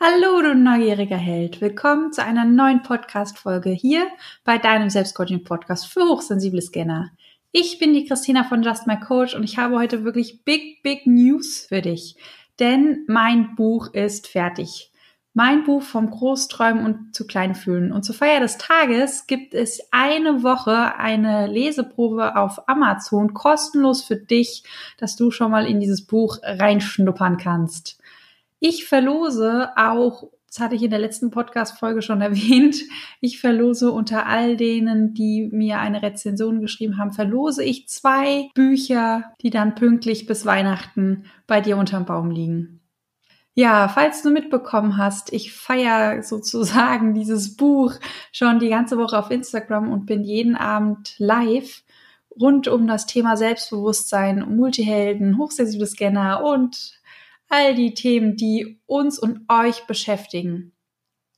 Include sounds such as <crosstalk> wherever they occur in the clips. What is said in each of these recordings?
Hallo, du neugieriger Held. Willkommen zu einer neuen Podcast-Folge hier bei deinem Selbstcoaching-Podcast für hochsensible Scanner. Ich bin die Christina von Just My Coach und ich habe heute wirklich big, big News für dich. Denn mein Buch ist fertig. Mein Buch vom Großträumen und zu Kleinfühlen. Und zur Feier des Tages gibt es eine Woche eine Leseprobe auf Amazon kostenlos für dich, dass du schon mal in dieses Buch reinschnuppern kannst. Ich verlose auch, das hatte ich in der letzten Podcast-Folge schon <laughs> erwähnt, ich verlose unter all denen, die mir eine Rezension geschrieben haben, verlose ich zwei Bücher, die dann pünktlich bis Weihnachten bei dir unterm Baum liegen. Ja, falls du mitbekommen hast, ich feiere <laughs> sozusagen dieses Buch schon die ganze Woche auf Instagram und bin jeden Abend live rund um das Thema Selbstbewusstsein, Multihelden, hochsensible Scanner und all die Themen, die uns und euch beschäftigen.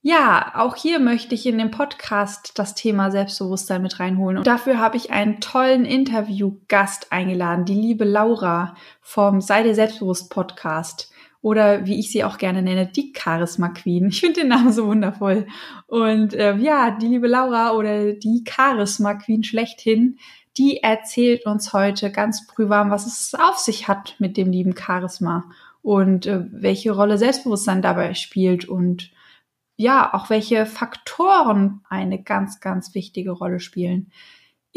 Ja, auch hier möchte ich in dem Podcast das Thema Selbstbewusstsein mit reinholen. Und dafür habe ich einen tollen Interviewgast eingeladen, die liebe Laura vom Sei dir selbstbewusst Podcast. Oder wie ich sie auch gerne nenne, die Charisma Queen. Ich finde den Namen so wundervoll. Und äh, ja, die liebe Laura oder die Charisma Queen schlechthin, die erzählt uns heute ganz prüfwarm, was es auf sich hat mit dem lieben Charisma und äh, welche Rolle Selbstbewusstsein dabei spielt und ja, auch welche Faktoren eine ganz, ganz wichtige Rolle spielen.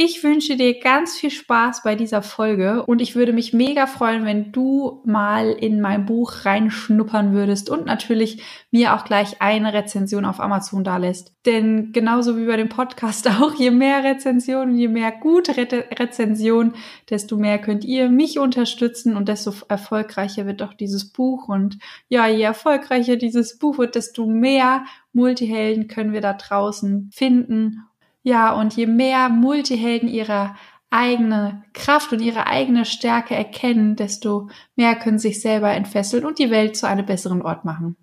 Ich wünsche dir ganz viel Spaß bei dieser Folge und ich würde mich mega freuen, wenn du mal in mein Buch reinschnuppern würdest und natürlich mir auch gleich eine Rezension auf Amazon da lässt. Denn genauso wie bei dem Podcast <laughs> auch, je mehr Rezensionen, je mehr gute Re Rezensionen, desto mehr könnt ihr mich unterstützen und desto erfolgreicher wird auch dieses Buch. Und ja, je erfolgreicher dieses Buch wird, desto mehr Multihelden können wir da draußen finden ja, und je mehr Multihelden ihre eigene Kraft und ihre eigene Stärke erkennen, desto mehr können sich selber entfesseln und die Welt zu einem besseren Ort machen.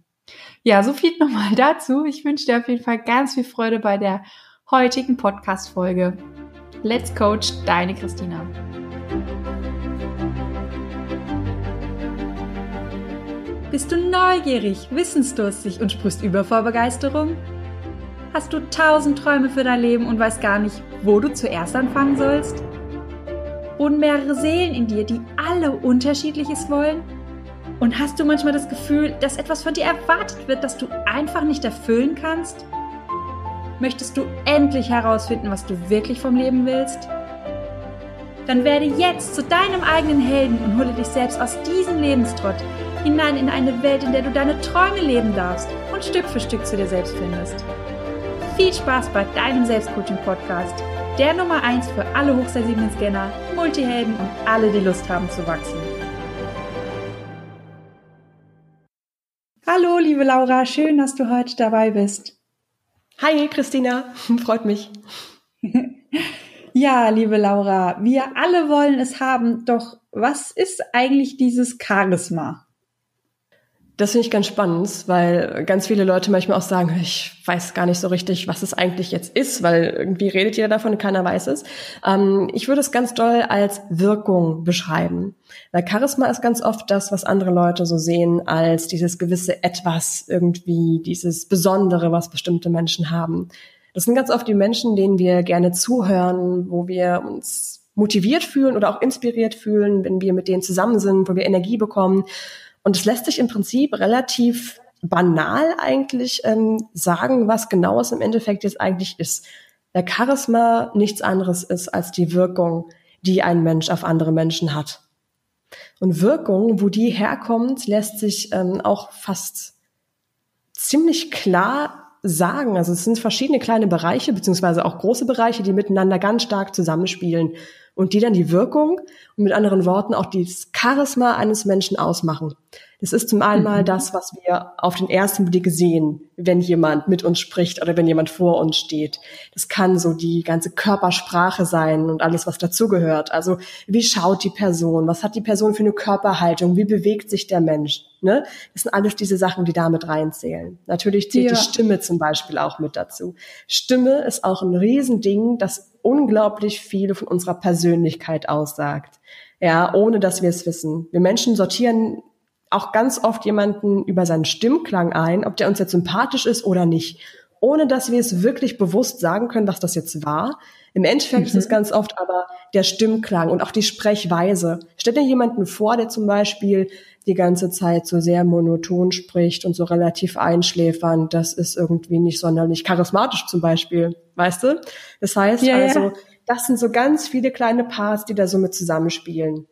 Ja, so viel <laughs> nochmal dazu. Ich wünsche dir auf jeden Fall ganz viel Freude bei der heutigen Podcast-Folge. Let's Coach, deine Christina. Bist du neugierig, wissensdurstig und sprichst über vor Begeisterung? Hast du tausend Träume für dein Leben und weißt gar nicht, wo du zuerst anfangen sollst? Und mehrere Seelen in dir, die alle unterschiedliches wollen? Und hast du manchmal das Gefühl, dass etwas von dir erwartet wird, das du einfach nicht erfüllen kannst? Möchtest du endlich herausfinden, was du wirklich vom Leben willst? Dann werde jetzt zu deinem eigenen Helden und hole dich selbst aus diesem Lebenstrott hinein in eine Welt, in der du deine Träume leben darfst und Stück für Stück zu dir selbst findest. Viel Spaß bei deinem Selbstcoaching-Podcast, der Nummer 1 für alle hochsensiblen Scanner, Multihelden und alle, die Lust haben zu wachsen. Hallo, liebe Laura, schön, dass du heute dabei bist. Hi, Christina, <laughs> freut mich. <laughs> ja, liebe Laura, wir alle wollen es haben, doch was ist eigentlich dieses Charisma? Das finde ich ganz spannend, weil ganz viele Leute manchmal auch sagen, ich weiß gar nicht so richtig, was es eigentlich jetzt ist, weil irgendwie redet jeder davon und keiner weiß es. Ähm, ich würde es ganz doll als Wirkung beschreiben. Weil Charisma ist ganz oft das, was andere Leute so sehen als dieses gewisse Etwas, irgendwie dieses Besondere, was bestimmte Menschen haben. Das sind ganz oft die Menschen, denen wir gerne zuhören, wo wir uns motiviert fühlen oder auch inspiriert fühlen, wenn wir mit denen zusammen sind, wo wir Energie bekommen. Und es lässt sich im Prinzip relativ banal eigentlich ähm, sagen, was genau es im Endeffekt jetzt eigentlich ist. Der Charisma nichts anderes ist als die Wirkung, die ein Mensch auf andere Menschen hat. Und Wirkung, wo die herkommt, lässt sich ähm, auch fast ziemlich klar sagen. Also es sind verschiedene kleine Bereiche, beziehungsweise auch große Bereiche, die miteinander ganz stark zusammenspielen und die dann die Wirkung und mit anderen Worten auch das Charisma eines Menschen ausmachen. Das ist zum einen mal mhm. das, was wir auf den ersten Blick sehen, wenn jemand mit uns spricht oder wenn jemand vor uns steht. Das kann so die ganze Körpersprache sein und alles, was dazugehört. Also wie schaut die Person? Was hat die Person für eine Körperhaltung? Wie bewegt sich der Mensch? Ne? Das sind alles diese Sachen, die damit reinzählen. Natürlich zählt ja. die Stimme zum Beispiel auch mit dazu. Stimme ist auch ein Riesending, das unglaublich viel von unserer Persönlichkeit aussagt. Ja, ohne dass wir es wissen. Wir Menschen sortieren auch ganz oft jemanden über seinen Stimmklang ein, ob der uns jetzt sympathisch ist oder nicht, ohne dass wir es wirklich bewusst sagen können, was das jetzt war. Im Endeffekt mhm. ist es ganz oft aber der Stimmklang und auch die Sprechweise. Stell dir jemanden vor, der zum Beispiel die ganze Zeit so sehr monoton spricht und so relativ einschläfernd. Das ist irgendwie nicht sonderlich charismatisch zum Beispiel, weißt du? Das heißt ja, also, das sind so ganz viele kleine Parts, die da so mit zusammenspielen.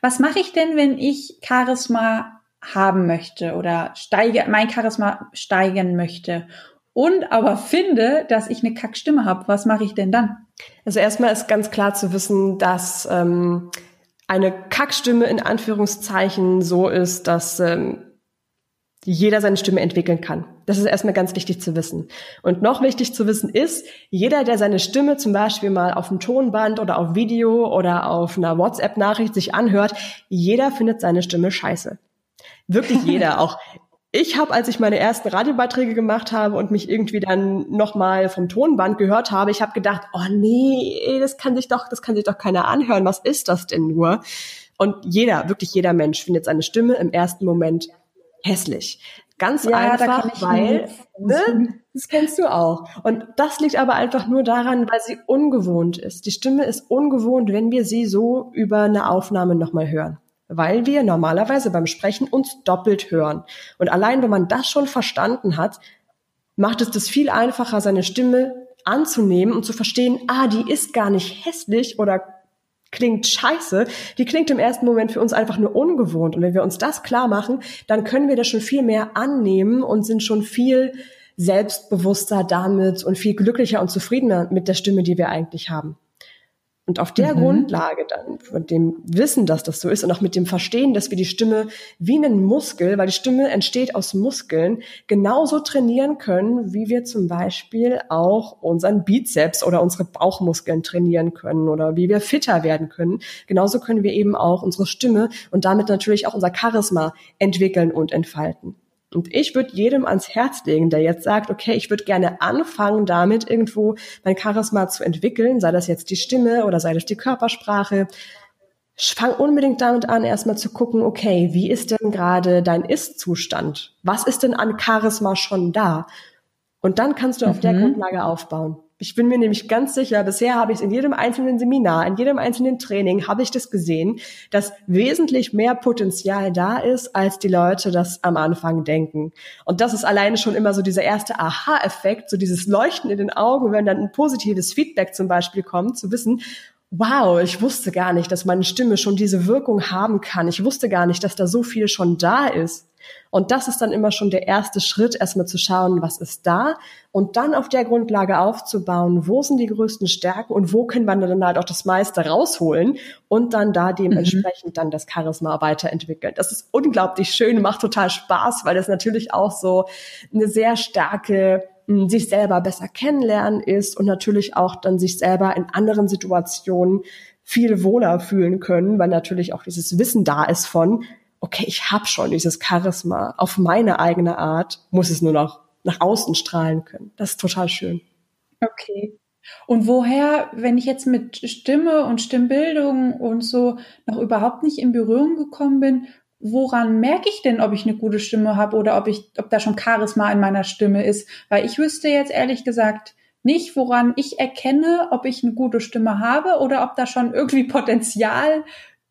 Was mache ich denn, wenn ich Charisma haben möchte oder steige, mein Charisma steigen möchte und aber finde, dass ich eine Kackstimme habe? Was mache ich denn dann? Also erstmal ist ganz klar zu wissen, dass ähm, eine Kackstimme in Anführungszeichen so ist, dass ähm, jeder seine Stimme entwickeln kann. Das ist erstmal ganz wichtig zu wissen. Und noch wichtig zu wissen ist, jeder, der seine Stimme zum Beispiel mal auf dem Tonband oder auf Video oder auf einer WhatsApp-Nachricht sich anhört, jeder findet seine Stimme scheiße. Wirklich <laughs> jeder. Auch ich habe, als ich meine ersten Radiobeiträge gemacht habe und mich irgendwie dann nochmal vom Tonband gehört habe, ich habe gedacht, oh nee, das kann sich doch, das kann sich doch keiner anhören. Was ist das denn nur? Und jeder, wirklich jeder Mensch findet seine Stimme im ersten Moment hässlich. Ganz ja, einfach, weil, ne, das kennst du auch. Und das liegt aber einfach nur daran, weil sie ungewohnt ist. Die Stimme ist ungewohnt, wenn wir sie so über eine Aufnahme nochmal hören weil wir normalerweise beim Sprechen uns doppelt hören. Und allein wenn man das schon verstanden hat, macht es das viel einfacher, seine Stimme anzunehmen und zu verstehen, ah, die ist gar nicht hässlich oder klingt scheiße, die klingt im ersten Moment für uns einfach nur ungewohnt. Und wenn wir uns das klar machen, dann können wir das schon viel mehr annehmen und sind schon viel selbstbewusster damit und viel glücklicher und zufriedener mit der Stimme, die wir eigentlich haben. Und auf der mhm. Grundlage dann, von dem Wissen, dass das so ist und auch mit dem Verstehen, dass wir die Stimme wie einen Muskel, weil die Stimme entsteht aus Muskeln, genauso trainieren können, wie wir zum Beispiel auch unseren Bizeps oder unsere Bauchmuskeln trainieren können oder wie wir fitter werden können. Genauso können wir eben auch unsere Stimme und damit natürlich auch unser Charisma entwickeln und entfalten. Und ich würde jedem ans Herz legen, der jetzt sagt, okay, ich würde gerne anfangen, damit irgendwo mein Charisma zu entwickeln, sei das jetzt die Stimme oder sei das die Körpersprache. Fang unbedingt damit an, erstmal zu gucken, okay, wie ist denn gerade dein Ist-Zustand? Was ist denn an Charisma schon da? Und dann kannst du auf der mhm. Grundlage aufbauen. Ich bin mir nämlich ganz sicher, bisher habe ich es in jedem einzelnen Seminar, in jedem einzelnen Training, habe ich das gesehen, dass wesentlich mehr Potenzial da ist, als die Leute das am Anfang denken. Und das ist alleine schon immer so dieser erste Aha-Effekt, so dieses Leuchten in den Augen, wenn dann ein positives Feedback zum Beispiel kommt, zu wissen, wow, ich wusste gar nicht, dass meine Stimme schon diese Wirkung haben kann. Ich wusste gar nicht, dass da so viel schon da ist. Und das ist dann immer schon der erste Schritt, erstmal zu schauen, was ist da und dann auf der Grundlage aufzubauen, wo sind die größten Stärken und wo können wir dann halt auch das meiste rausholen und dann da dementsprechend mhm. dann das Charisma weiterentwickeln. Das ist unglaublich schön, macht total Spaß, weil das natürlich auch so eine sehr starke hm, sich selber besser kennenlernen ist und natürlich auch dann sich selber in anderen Situationen viel wohler fühlen können, weil natürlich auch dieses Wissen da ist von, okay, ich habe schon dieses Charisma auf meine eigene Art, muss es nur noch nach außen strahlen können. Das ist total schön. Okay. Und woher, wenn ich jetzt mit Stimme und Stimmbildung und so noch überhaupt nicht in Berührung gekommen bin, woran merke ich denn, ob ich eine gute Stimme habe oder ob ich, ob da schon Charisma in meiner Stimme ist? Weil ich wüsste jetzt ehrlich gesagt nicht, woran ich erkenne, ob ich eine gute Stimme habe oder ob da schon irgendwie Potenzial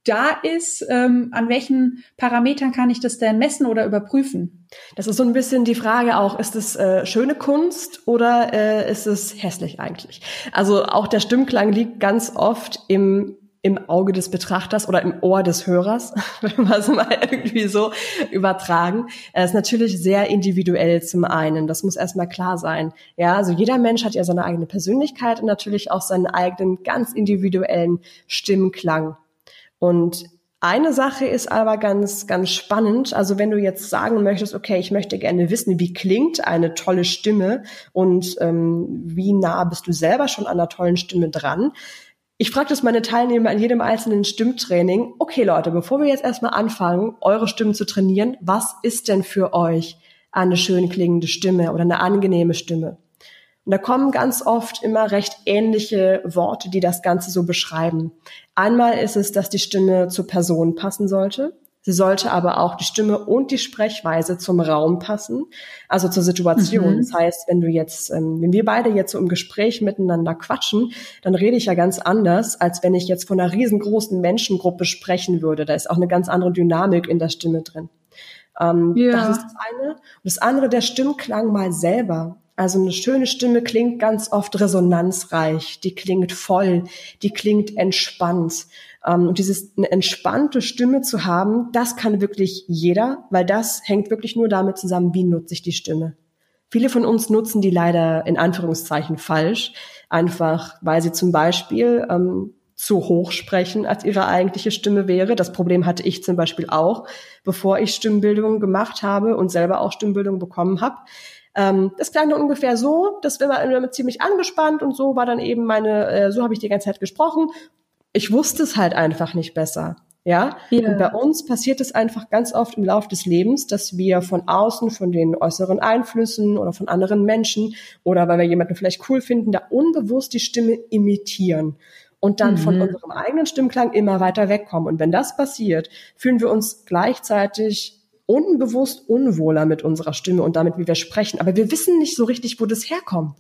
da ist, ähm, an welchen Parametern kann ich das denn messen oder überprüfen? Das ist so ein bisschen die Frage auch, ist es äh, schöne Kunst oder äh, ist es hässlich eigentlich? Also auch der Stimmklang liegt ganz oft im im Auge des Betrachters oder im Ohr des Hörers, <laughs> wenn wir es mal irgendwie so übertragen. Es ist natürlich sehr individuell zum einen. Das muss erstmal klar sein. Ja, also jeder Mensch hat ja seine eigene Persönlichkeit und natürlich auch seinen eigenen ganz individuellen Stimmklang. Und eine Sache ist aber ganz, ganz spannend. Also wenn du jetzt sagen möchtest, okay, ich möchte gerne wissen, wie klingt eine tolle Stimme und ähm, wie nah bist du selber schon an einer tollen Stimme dran. Ich frage das meine Teilnehmer in jedem einzelnen Stimmtraining. Okay, Leute, bevor wir jetzt erstmal anfangen, eure Stimmen zu trainieren, was ist denn für euch eine schön klingende Stimme oder eine angenehme Stimme? Und da kommen ganz oft immer recht ähnliche Worte, die das Ganze so beschreiben. Einmal ist es, dass die Stimme zur Person passen sollte. Sie sollte aber auch die Stimme und die Sprechweise zum Raum passen, also zur Situation. Mhm. Das heißt, wenn du jetzt, ähm, wenn wir beide jetzt so im Gespräch miteinander quatschen, dann rede ich ja ganz anders, als wenn ich jetzt von einer riesengroßen Menschengruppe sprechen würde. Da ist auch eine ganz andere Dynamik in der Stimme drin. Ähm, ja. Das ist das eine. Und das andere, der Stimmklang mal selber. Also eine schöne Stimme klingt ganz oft resonanzreich, die klingt voll, die klingt entspannt. Ähm, und dieses eine entspannte Stimme zu haben, das kann wirklich jeder, weil das hängt wirklich nur damit zusammen, wie nutze ich die Stimme. Viele von uns nutzen die leider in Anführungszeichen falsch, einfach weil sie zum Beispiel ähm, zu hoch sprechen, als ihre eigentliche Stimme wäre. Das Problem hatte ich zum Beispiel auch, bevor ich Stimmbildung gemacht habe und selber auch Stimmbildung bekommen habe. Ähm, das klang dann ungefähr so, das war immer ziemlich angespannt und so war dann eben meine, äh, so habe ich die ganze Zeit gesprochen. Ich wusste es halt einfach nicht besser. Ja? ja. Und bei uns passiert es einfach ganz oft im Laufe des Lebens, dass wir von außen, von den äußeren Einflüssen oder von anderen Menschen oder weil wir jemanden vielleicht cool finden, da unbewusst die Stimme imitieren und dann mhm. von unserem eigenen Stimmklang immer weiter wegkommen. Und wenn das passiert, fühlen wir uns gleichzeitig unbewusst unwohler mit unserer Stimme und damit, wie wir sprechen. Aber wir wissen nicht so richtig, wo das herkommt.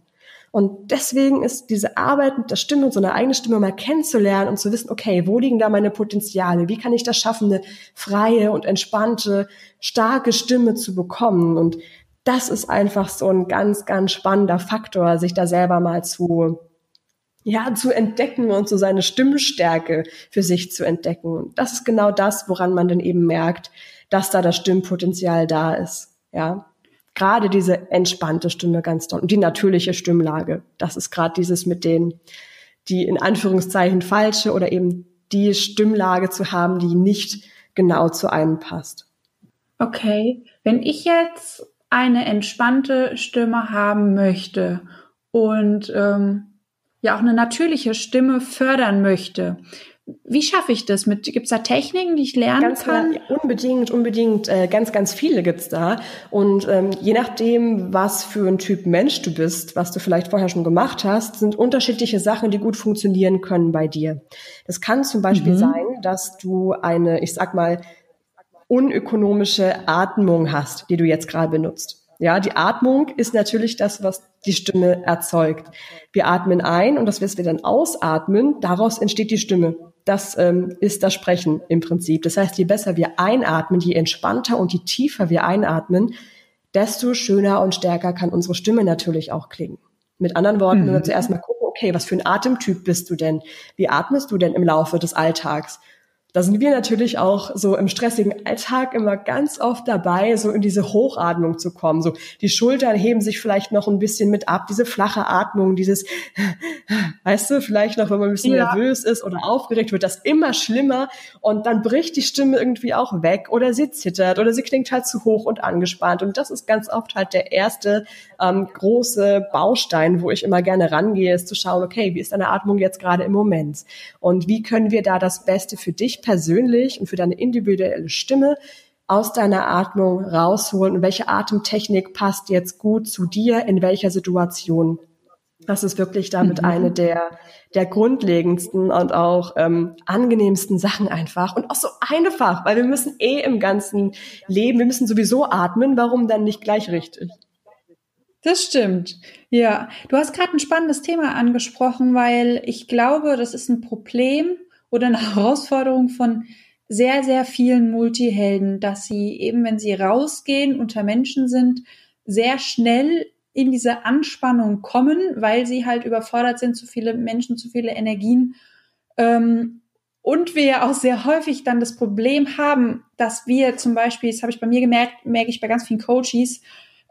Und deswegen ist diese Arbeit mit der Stimme und so eine eigene Stimme mal kennenzulernen und zu wissen, okay, wo liegen da meine Potenziale? Wie kann ich das schaffen, eine freie und entspannte, starke Stimme zu bekommen? Und das ist einfach so ein ganz, ganz spannender Faktor, sich da selber mal zu ja, zu entdecken und so seine Stimmstärke für sich zu entdecken. Und das ist genau das, woran man dann eben merkt, dass da das Stimmpotenzial da ist. Ja, gerade diese entspannte Stimme ganz toll und die natürliche Stimmlage. Das ist gerade dieses mit den, die in Anführungszeichen falsche oder eben die Stimmlage zu haben, die nicht genau zu einem passt. Okay, wenn ich jetzt eine entspannte Stimme haben möchte und ähm, ja auch eine natürliche Stimme fördern möchte. Wie schaffe ich das? Mit gibt's da Techniken, die ich lernen ganz kann? Ja, unbedingt, unbedingt. Äh, ganz, ganz viele gibt's da. Und ähm, je nachdem, was für ein Typ Mensch du bist, was du vielleicht vorher schon gemacht hast, sind unterschiedliche Sachen, die gut funktionieren können bei dir. Das kann zum Beispiel mhm. sein, dass du eine, ich sag mal, unökonomische Atmung hast, die du jetzt gerade benutzt. Ja, die Atmung ist natürlich das, was die Stimme erzeugt. Wir atmen ein und das, was wir dann ausatmen, daraus entsteht die Stimme. Das ähm, ist das Sprechen im Prinzip. Das heißt, je besser wir einatmen, je entspannter und je tiefer wir einatmen, desto schöner und stärker kann unsere Stimme natürlich auch klingen. Mit anderen Worten, mhm. wenn wir zuerst mal gucken, okay, was für ein Atemtyp bist du denn? Wie atmest du denn im Laufe des Alltags? Da sind wir natürlich auch so im stressigen Alltag immer ganz oft dabei, so in diese Hochatmung zu kommen. So die Schultern heben sich vielleicht noch ein bisschen mit ab, diese flache Atmung, dieses, <laughs> weißt du, vielleicht noch, wenn man ein bisschen ja. nervös ist oder aufgeregt, wird das immer schlimmer und dann bricht die Stimme irgendwie auch weg oder sie zittert oder sie klingt halt zu hoch und angespannt. Und das ist ganz oft halt der erste ähm, große Baustein, wo ich immer gerne rangehe, ist zu schauen, okay, wie ist deine Atmung jetzt gerade im Moment? Und wie können wir da das Beste für dich persönlich und für deine individuelle Stimme aus deiner Atmung rausholen und welche Atemtechnik passt jetzt gut zu dir in welcher Situation. Das ist wirklich damit mhm. eine der, der grundlegendsten und auch ähm, angenehmsten Sachen einfach und auch so einfach, weil wir müssen eh im ganzen Leben, wir müssen sowieso atmen, warum dann nicht gleich richtig? Das stimmt. Ja, du hast gerade ein spannendes Thema angesprochen, weil ich glaube, das ist ein Problem oder eine <laughs> Herausforderung von sehr, sehr vielen Multihelden, dass sie eben, wenn sie rausgehen, unter Menschen sind, sehr schnell in diese Anspannung kommen, weil sie halt überfordert sind, zu viele Menschen, zu viele Energien. Ähm, und wir auch sehr häufig dann das Problem haben, dass wir zum Beispiel, das habe ich bei mir gemerkt, merke ich bei ganz vielen Coaches,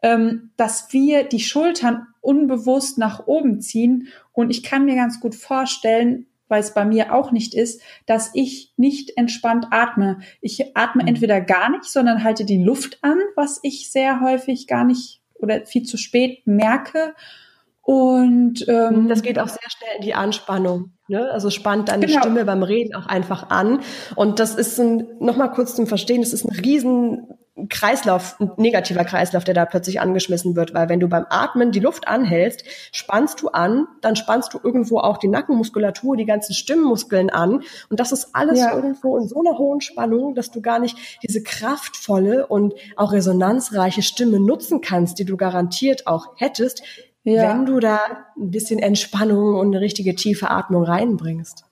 ähm, dass wir die Schultern unbewusst nach oben ziehen. Und ich kann mir ganz gut vorstellen, weil es bei mir auch nicht ist, dass ich nicht entspannt atme. Ich atme mhm. entweder gar nicht, sondern halte die Luft an, was ich sehr häufig gar nicht oder viel zu spät merke. Und ähm, das geht auch sehr schnell in die Anspannung. Ne? Also spannt deine genau. Stimme beim Reden auch einfach an. Und das ist ein, nochmal kurz zum Verstehen, das ist ein riesen Kreislauf, ein negativer Kreislauf, der da plötzlich angeschmissen wird, weil wenn du beim Atmen die Luft anhältst, spannst du an, dann spannst du irgendwo auch die Nackenmuskulatur, die ganzen Stimmmuskeln an und das ist alles ja. irgendwo in so einer hohen Spannung, dass du gar nicht diese kraftvolle und auch resonanzreiche Stimme nutzen kannst, die du garantiert auch hättest, ja. wenn du da ein bisschen Entspannung und eine richtige tiefe Atmung reinbringst.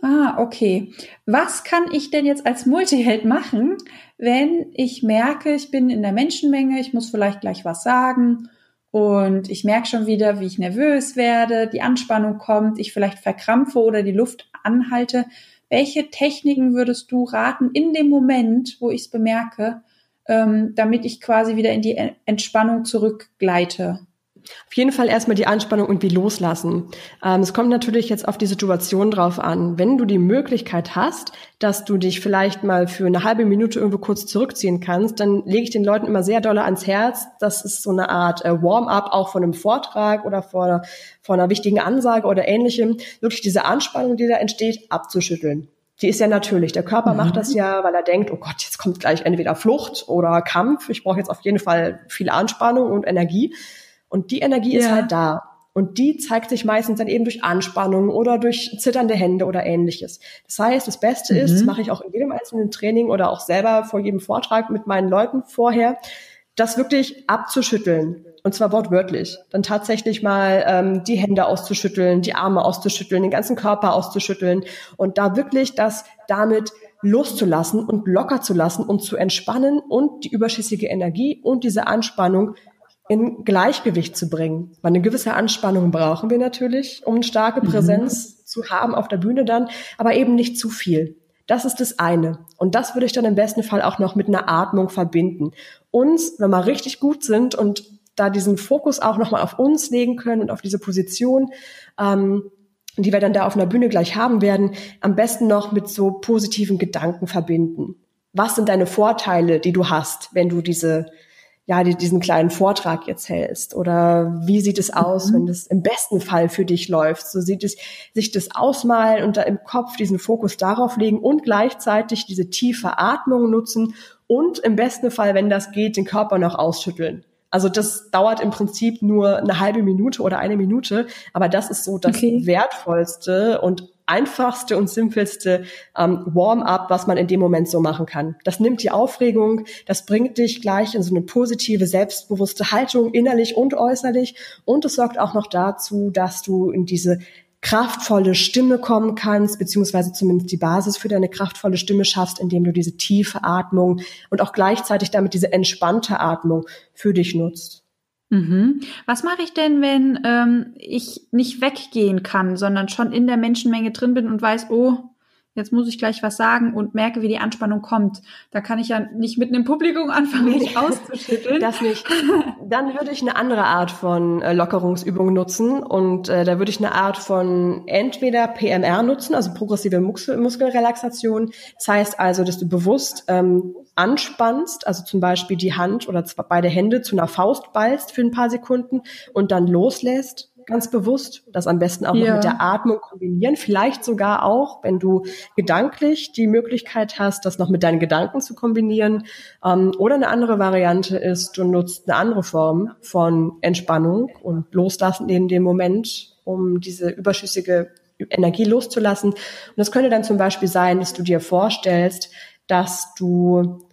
Ah, okay. Was kann ich denn jetzt als Multiheld machen, wenn ich merke, ich bin in der Menschenmenge, ich muss vielleicht gleich was sagen und ich merke schon wieder, wie ich nervös werde, die Anspannung kommt, ich vielleicht verkrampfe oder die Luft anhalte. Welche Techniken würdest du raten in dem Moment, wo ich es bemerke, ähm, damit ich quasi wieder in die Entspannung zurückgleite? Auf jeden Fall erstmal die Anspannung irgendwie loslassen. Ähm, es kommt natürlich jetzt auf die Situation drauf an. Wenn du die Möglichkeit hast, dass du dich vielleicht mal für eine halbe Minute irgendwo kurz zurückziehen kannst, dann lege ich den Leuten immer sehr doll ans Herz. Das ist so eine Art äh, Warm-up auch von einem Vortrag oder vor einer, vor einer wichtigen Ansage oder ähnlichem. Wirklich diese Anspannung, die da entsteht, abzuschütteln. Die ist ja natürlich. Der Körper mhm. macht das ja, weil er denkt, oh Gott, jetzt kommt gleich entweder Flucht oder Kampf. Ich brauche jetzt auf jeden Fall viel Anspannung und Energie. Und die Energie ja. ist halt da. Und die zeigt sich meistens dann eben durch Anspannung oder durch zitternde Hände oder ähnliches. Das heißt, das Beste mhm. ist, das mache ich auch in jedem einzelnen Training oder auch selber vor jedem Vortrag mit meinen Leuten vorher, das wirklich abzuschütteln. Und zwar wortwörtlich. Dann tatsächlich mal ähm, die Hände auszuschütteln, die Arme auszuschütteln, den ganzen Körper auszuschütteln und da wirklich das damit loszulassen und locker zu lassen und zu entspannen und die überschüssige Energie und diese Anspannung in Gleichgewicht zu bringen. Weil eine gewisse Anspannung brauchen wir natürlich, um eine starke mhm. Präsenz mhm. zu haben auf der Bühne dann, aber eben nicht zu viel. Das ist das eine. Und das würde ich dann im besten Fall auch noch mit einer Atmung verbinden. Uns, wenn wir richtig gut sind und da diesen Fokus auch nochmal auf uns legen können und auf diese Position, ähm, die wir dann da auf einer Bühne gleich haben werden, am besten noch mit so positiven Gedanken verbinden. Was sind deine Vorteile, die du hast, wenn du diese ja, die, diesen kleinen Vortrag jetzt hältst? Oder wie sieht es aus, mhm. wenn das im besten Fall für dich läuft? So sieht es sich das ausmalen und da im Kopf diesen Fokus darauf legen und gleichzeitig diese tiefe Atmung nutzen und im besten Fall, wenn das geht, den Körper noch ausschütteln. Also das dauert im Prinzip nur eine halbe Minute oder eine Minute, aber das ist so das okay. wertvollste und einfachste und simpelste ähm, Warm-up, was man in dem Moment so machen kann. Das nimmt die Aufregung, das bringt dich gleich in so eine positive, selbstbewusste Haltung, innerlich und äußerlich. Und es sorgt auch noch dazu, dass du in diese kraftvolle Stimme kommen kannst, beziehungsweise zumindest die Basis für deine kraftvolle Stimme schaffst, indem du diese tiefe Atmung und auch gleichzeitig damit diese entspannte Atmung für dich nutzt. Mhm. Was mache ich denn, wenn ähm, ich nicht weggehen kann, sondern schon in der Menschenmenge drin bin und weiß, oh, jetzt muss ich gleich was sagen und merke, wie die Anspannung kommt. Da kann ich ja nicht mitten im Publikum anfangen, mich <laughs> auszuschütteln. Das nicht. Dann würde ich eine andere Art von äh, Lockerungsübung nutzen und äh, da würde ich eine Art von entweder PMR nutzen, also progressive Muskel Muskelrelaxation. Das heißt also, dass du bewusst ähm, anspannst, also zum Beispiel die Hand oder beide Hände zu einer Faust ballst für ein paar Sekunden und dann loslässt, ganz bewusst, das am besten auch ja. noch mit der Atmung kombinieren, vielleicht sogar auch, wenn du gedanklich die Möglichkeit hast, das noch mit deinen Gedanken zu kombinieren. Ähm, oder eine andere Variante ist, du nutzt eine andere Form von Entspannung und Loslassen in dem Moment, um diese überschüssige Energie loszulassen. Und das könnte dann zum Beispiel sein, dass du dir vorstellst, dass du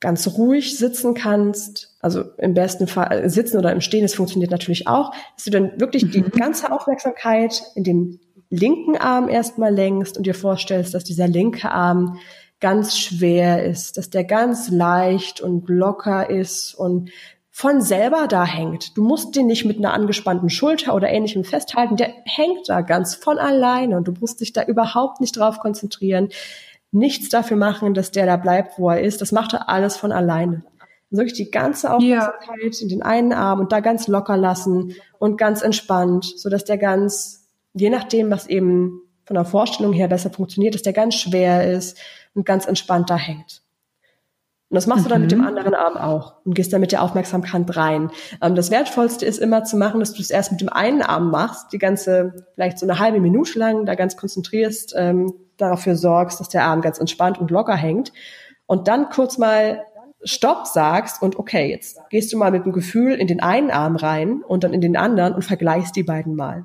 ganz ruhig sitzen kannst, also im besten Fall äh, sitzen oder im Stehen, das funktioniert natürlich auch, dass du dann wirklich mhm. die ganze Aufmerksamkeit in den linken Arm erstmal lenkst und dir vorstellst, dass dieser linke Arm ganz schwer ist, dass der ganz leicht und locker ist und von selber da hängt. Du musst den nicht mit einer angespannten Schulter oder ähnlichem festhalten, der hängt da ganz von alleine und du musst dich da überhaupt nicht drauf konzentrieren nichts dafür machen, dass der da bleibt, wo er ist. Das macht er alles von alleine. Und wirklich die ganze Aufmerksamkeit ja. in den einen Arm und da ganz locker lassen und ganz entspannt, so dass der ganz, je nachdem, was eben von der Vorstellung her besser funktioniert, dass der ganz schwer ist und ganz entspannt da hängt. Und das machst mhm. du dann mit dem mhm. anderen Arm auch und gehst dann mit der Aufmerksamkeit rein. Ähm, das Wertvollste ist immer zu machen, dass du es erst mit dem einen Arm machst, die ganze, vielleicht so eine halbe Minute lang, da ganz konzentrierst, ähm, dafür sorgst, dass der Arm ganz entspannt und locker hängt. und dann kurz mal Stopp sagst und okay, jetzt gehst du mal mit dem Gefühl in den einen Arm rein und dann in den anderen und vergleichst die beiden mal.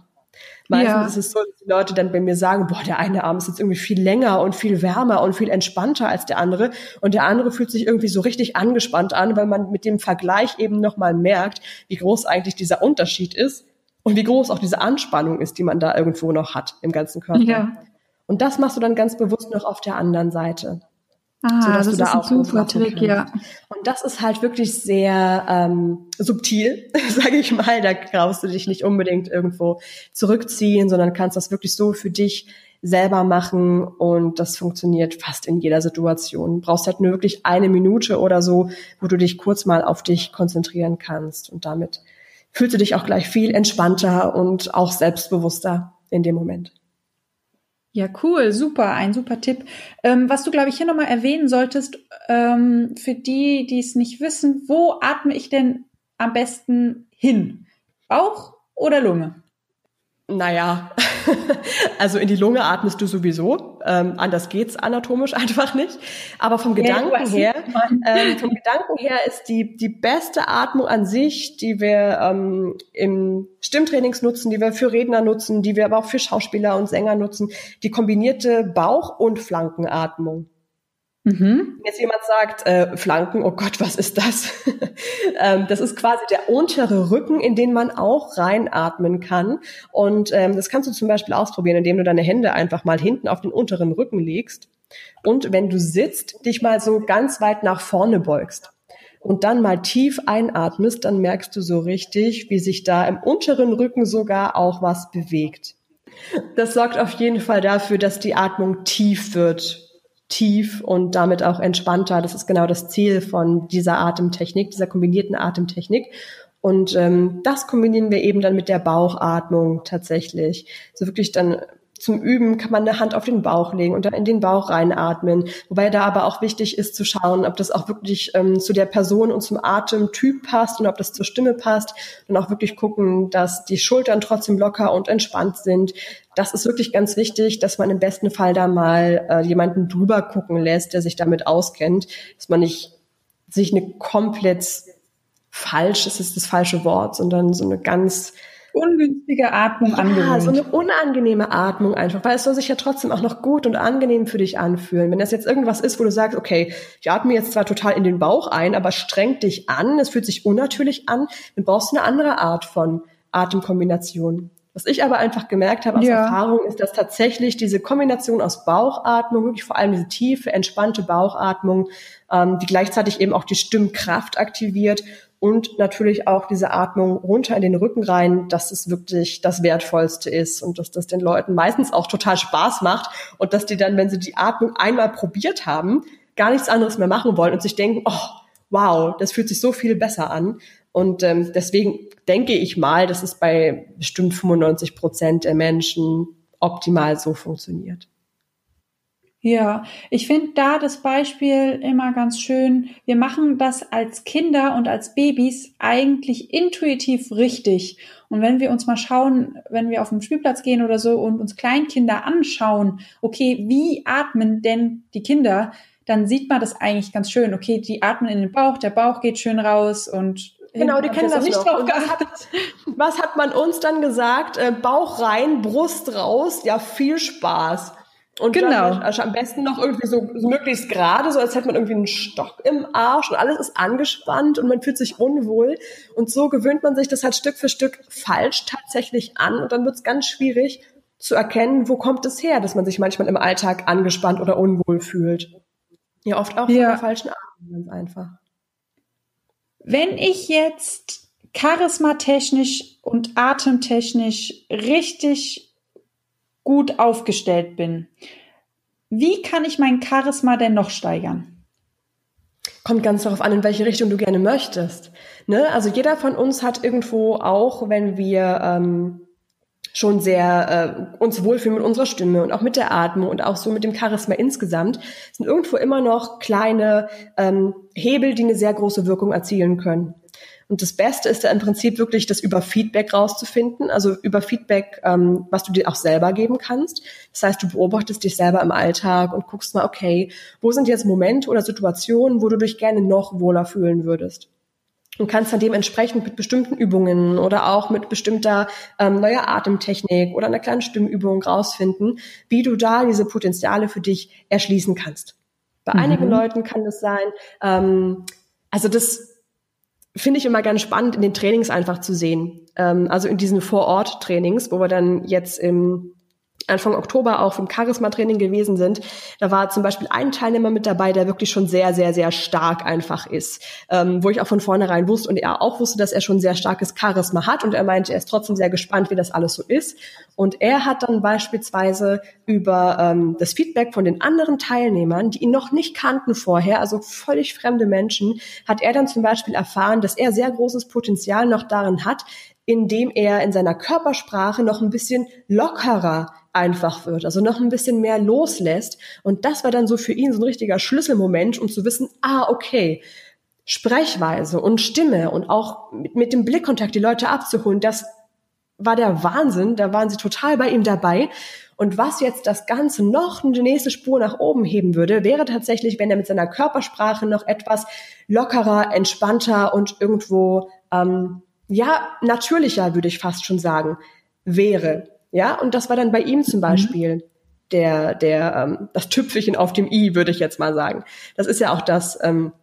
Meistens ja. ist es so, dass die Leute dann bei mir sagen, boah, der eine Arm ist jetzt irgendwie viel länger und viel wärmer und viel entspannter als der andere und der andere fühlt sich irgendwie so richtig angespannt an, weil man mit dem Vergleich eben nochmal merkt, wie groß eigentlich dieser Unterschied ist und wie groß auch diese Anspannung ist, die man da irgendwo noch hat im ganzen Körper. Ja. Und das machst du dann ganz bewusst noch auf der anderen Seite. Ah, das ist da ein super Trick, ja. Und das ist halt wirklich sehr ähm, subtil, <laughs> sage ich mal. Da brauchst du dich nicht unbedingt irgendwo zurückziehen, sondern kannst das wirklich so für dich selber machen und das funktioniert fast in jeder Situation. Du brauchst halt nur wirklich eine Minute oder so, wo du dich kurz mal auf dich konzentrieren kannst und damit fühlst du dich auch gleich viel entspannter und auch selbstbewusster in dem Moment. Ja, cool, super, ein super Tipp. Ähm, was du, glaube ich, hier nochmal erwähnen solltest, ähm, für die, die es nicht wissen, wo atme ich denn am besten hin? Bauch oder Lunge? Naja, <laughs> also in die Lunge atmest du sowieso. Ähm, anders geht's anatomisch <laughs> einfach nicht. Aber vom Gedanken her, ähm, vom Gedanken her ist die die beste Atmung an sich, die wir ähm, im Stimmtrainings nutzen, die wir für Redner nutzen, die wir aber auch für Schauspieler und Sänger nutzen, die kombinierte Bauch- und Flankenatmung. Mhm. Wenn jetzt jemand sagt, äh, Flanken, oh Gott, was ist das? <laughs> ähm, das ist quasi der untere Rücken, in den man auch reinatmen kann. Und ähm, das kannst du zum Beispiel ausprobieren, indem du deine Hände einfach mal hinten auf den unteren Rücken legst. Und wenn du sitzt, dich mal so ganz weit nach vorne beugst und dann mal tief einatmest, dann merkst du so richtig, wie sich da im unteren Rücken sogar auch was bewegt. Das sorgt auf jeden Fall dafür, dass die Atmung tief wird tief und damit auch entspannter. Das ist genau das Ziel von dieser Atemtechnik, dieser kombinierten Atemtechnik. Und ähm, das kombinieren wir eben dann mit der Bauchatmung tatsächlich. So wirklich dann zum Üben kann man eine Hand auf den Bauch legen und dann in den Bauch reinatmen. Wobei da aber auch wichtig ist zu schauen, ob das auch wirklich ähm, zu der Person und zum Atemtyp passt und ob das zur Stimme passt. Und auch wirklich gucken, dass die Schultern trotzdem locker und entspannt sind. Das ist wirklich ganz wichtig, dass man im besten Fall da mal äh, jemanden drüber gucken lässt, der sich damit auskennt, dass man nicht sich eine komplett falsch, das ist das falsche Wort, sondern so eine ganz ungünstige Atmung ja, angewöhnt. so eine unangenehme Atmung einfach, weil es soll sich ja trotzdem auch noch gut und angenehm für dich anfühlen. Wenn das jetzt irgendwas ist, wo du sagst, okay, ich atme jetzt zwar total in den Bauch ein, aber streng dich an, es fühlt sich unnatürlich an, dann brauchst du eine andere Art von Atemkombination. Was ich aber einfach gemerkt habe aus ja. Erfahrung, ist, dass tatsächlich diese Kombination aus Bauchatmung, wirklich vor allem diese tiefe, entspannte Bauchatmung, ähm, die gleichzeitig eben auch die Stimmkraft aktiviert und natürlich auch diese Atmung runter in den Rücken rein, dass es wirklich das Wertvollste ist und dass das den Leuten meistens auch total Spaß macht und dass die dann, wenn sie die Atmung einmal probiert haben, gar nichts anderes mehr machen wollen und sich denken, oh, wow, das fühlt sich so viel besser an. Und ähm, deswegen denke ich mal, dass es bei bestimmt 95 Prozent der Menschen optimal so funktioniert. Ja, ich finde da das Beispiel immer ganz schön. Wir machen das als Kinder und als Babys eigentlich intuitiv richtig. Und wenn wir uns mal schauen, wenn wir auf den Spielplatz gehen oder so und uns Kleinkinder anschauen, okay, wie atmen denn die Kinder, dann sieht man das eigentlich ganz schön. Okay, die atmen in den Bauch, der Bauch geht schön raus und Genau, die kennen das nicht noch. Drauf was, hat, was hat man uns dann gesagt? Äh, Bauch rein, Brust raus. Ja, viel Spaß. Und genau. Dann, also am besten noch irgendwie so, so möglichst gerade, so als hätte man irgendwie einen Stock im Arsch und alles ist angespannt und man fühlt sich unwohl. Und so gewöhnt man sich das halt Stück für Stück falsch tatsächlich an und dann wird es ganz schwierig zu erkennen, wo kommt es her, dass man sich manchmal im Alltag angespannt oder unwohl fühlt. Ja, oft auch ja. von der falschen Atmung, ganz einfach. Wenn ich jetzt charismatechnisch und atemtechnisch richtig gut aufgestellt bin. Wie kann ich mein Charisma denn noch steigern? Kommt ganz darauf an, in welche Richtung du gerne möchtest. Ne? Also jeder von uns hat irgendwo auch, wenn wir ähm, schon sehr äh, uns wohlfühlen mit unserer Stimme und auch mit der Atmung und auch so mit dem Charisma insgesamt, sind irgendwo immer noch kleine ähm, Hebel, die eine sehr große Wirkung erzielen können. Und das Beste ist da im Prinzip wirklich, das über Feedback rauszufinden, also über Feedback, ähm, was du dir auch selber geben kannst. Das heißt, du beobachtest dich selber im Alltag und guckst mal, okay, wo sind jetzt Momente oder Situationen, wo du dich gerne noch wohler fühlen würdest? und kannst dann dementsprechend mit bestimmten Übungen oder auch mit bestimmter ähm, neuer Atemtechnik oder einer kleinen Stimmübung rausfinden, wie du da diese Potenziale für dich erschließen kannst. Bei mhm. einigen Leuten kann das sein, ähm, also das finde ich immer ganz spannend, in den Trainings einfach zu sehen. Ähm, also in diesen Vor-Ort-Trainings, wo wir dann jetzt im Anfang Oktober auch vom Charisma-Training gewesen sind. Da war zum Beispiel ein Teilnehmer mit dabei, der wirklich schon sehr, sehr, sehr stark einfach ist. Ähm, wo ich auch von vornherein wusste und er auch wusste, dass er schon sehr starkes Charisma hat. Und er meinte, er ist trotzdem sehr gespannt, wie das alles so ist. Und er hat dann beispielsweise über ähm, das Feedback von den anderen Teilnehmern, die ihn noch nicht kannten vorher, also völlig fremde Menschen, hat er dann zum Beispiel erfahren, dass er sehr großes Potenzial noch darin hat, indem er in seiner Körpersprache noch ein bisschen lockerer einfach wird, also noch ein bisschen mehr loslässt. Und das war dann so für ihn so ein richtiger Schlüsselmoment, um zu wissen, ah, okay, Sprechweise und Stimme und auch mit, mit dem Blickkontakt die Leute abzuholen, das war der Wahnsinn. Da waren sie total bei ihm dabei. Und was jetzt das Ganze noch eine nächste Spur nach oben heben würde, wäre tatsächlich, wenn er mit seiner Körpersprache noch etwas lockerer, entspannter und irgendwo ähm, ja, natürlicher, würde ich fast schon sagen, wäre. Ja, und das war dann bei ihm zum mhm. Beispiel mhm. der, der, ähm, das Tüpfelchen auf dem i, würde ich jetzt mal sagen. Das ist ja auch das, ähm,